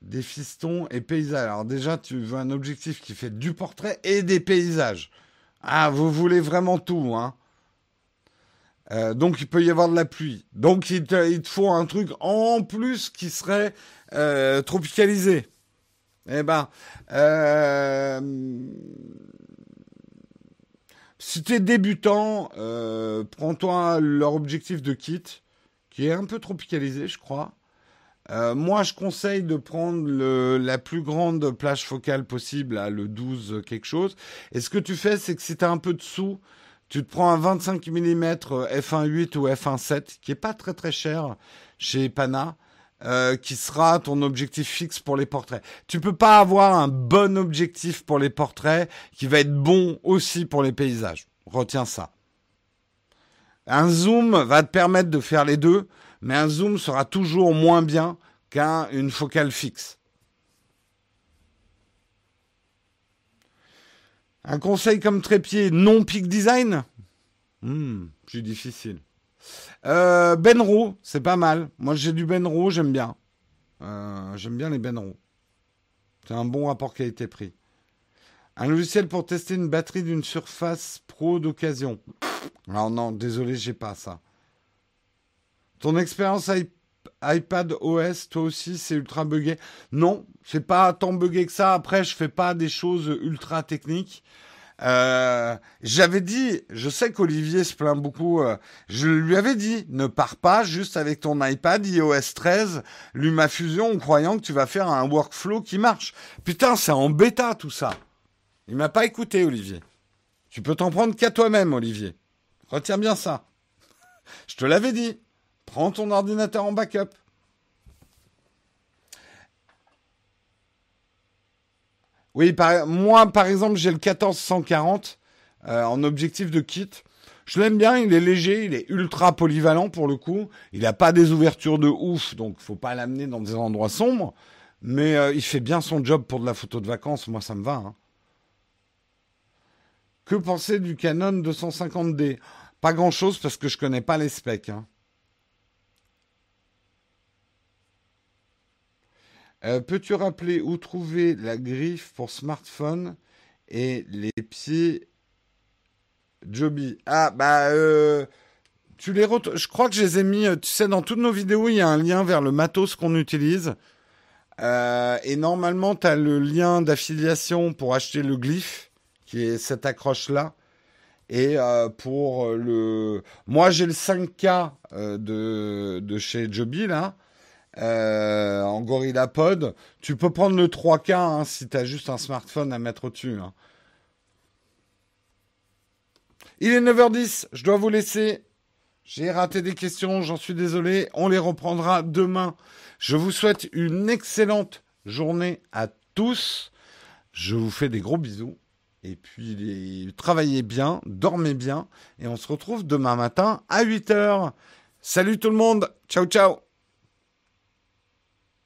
Speaker 1: des fistons et paysages. Alors déjà, tu veux un objectif qui fait du portrait et des paysages. Ah, vous voulez vraiment tout, hein euh, donc il peut y avoir de la pluie. Donc il te, faut un truc en plus qui serait euh, tropicalisé. Eh ben, euh, si tu es débutant, prends-toi leur objectif de kit, qui est un peu tropicalisé, je crois. moi, je conseille de prendre la plus grande plage focale possible, le 12 quelque chose. Et ce que tu fais, c'est que si tu as un peu de sous, tu te prends un 25 mm f1.8 ou f1.7 qui est pas très très cher chez Pana. Euh, qui sera ton objectif fixe pour les portraits. Tu peux pas avoir un bon objectif pour les portraits qui va être bon aussi pour les paysages. Retiens ça. Un zoom va te permettre de faire les deux, mais un zoom sera toujours moins bien qu'une focale fixe. Un conseil comme trépied non peak design? Hmm, Plus difficile. Euh, Benro, c'est pas mal. Moi j'ai du Benro, j'aime bien. Euh, j'aime bien les Benro. C'est un bon rapport qualité-prix. Un logiciel pour tester une batterie d'une Surface Pro d'occasion. Alors non, désolé, j'ai pas ça. Ton expérience iPad OS, toi aussi, c'est ultra buggé? Non, c'est pas tant buggé que ça. Après, je fais pas des choses ultra techniques. Euh, j'avais dit, je sais qu'Olivier se plaint beaucoup, euh, je lui avais dit, ne pars pas juste avec ton iPad iOS 13, LumaFusion, en croyant que tu vas faire un workflow qui marche. Putain, c'est en bêta tout ça. Il m'a pas écouté, Olivier. Tu peux t'en prendre qu'à toi-même, Olivier. Retiens bien ça. [LAUGHS] Je te l'avais dit. Prends ton ordinateur en backup. Oui, moi, par exemple, j'ai le 1440 euh, en objectif de kit. Je l'aime bien, il est léger, il est ultra polyvalent pour le coup. Il n'a pas des ouvertures de ouf, donc faut pas l'amener dans des endroits sombres. Mais euh, il fait bien son job pour de la photo de vacances, moi ça me va. Hein. Que penser du Canon 250D Pas grand-chose parce que je connais pas les specs. Hein. Euh, peux-tu rappeler où trouver la griffe pour smartphone et les pieds Joby? Ah, bah, euh, tu les je crois que je les ai mis, euh, tu sais, dans toutes nos vidéos, il y a un lien vers le matos qu'on utilise. et normalement, tu as le lien d'affiliation pour acheter le glyphe, qui est cette accroche-là. Et pour le... Moi, j'ai le 5K de, de chez Joby, là. Euh, en Gorilla Pod. Tu peux prendre le 3K hein, si tu as juste un smartphone à mettre au-dessus. Hein. Il est 9h10, je dois vous laisser. J'ai raté des questions, j'en suis désolé. On les reprendra demain. Je vous souhaite une excellente journée à tous. Je vous fais des gros bisous. Et puis, travaillez bien, dormez bien. Et on se retrouve demain matin à 8h. Salut tout le monde. Ciao, ciao.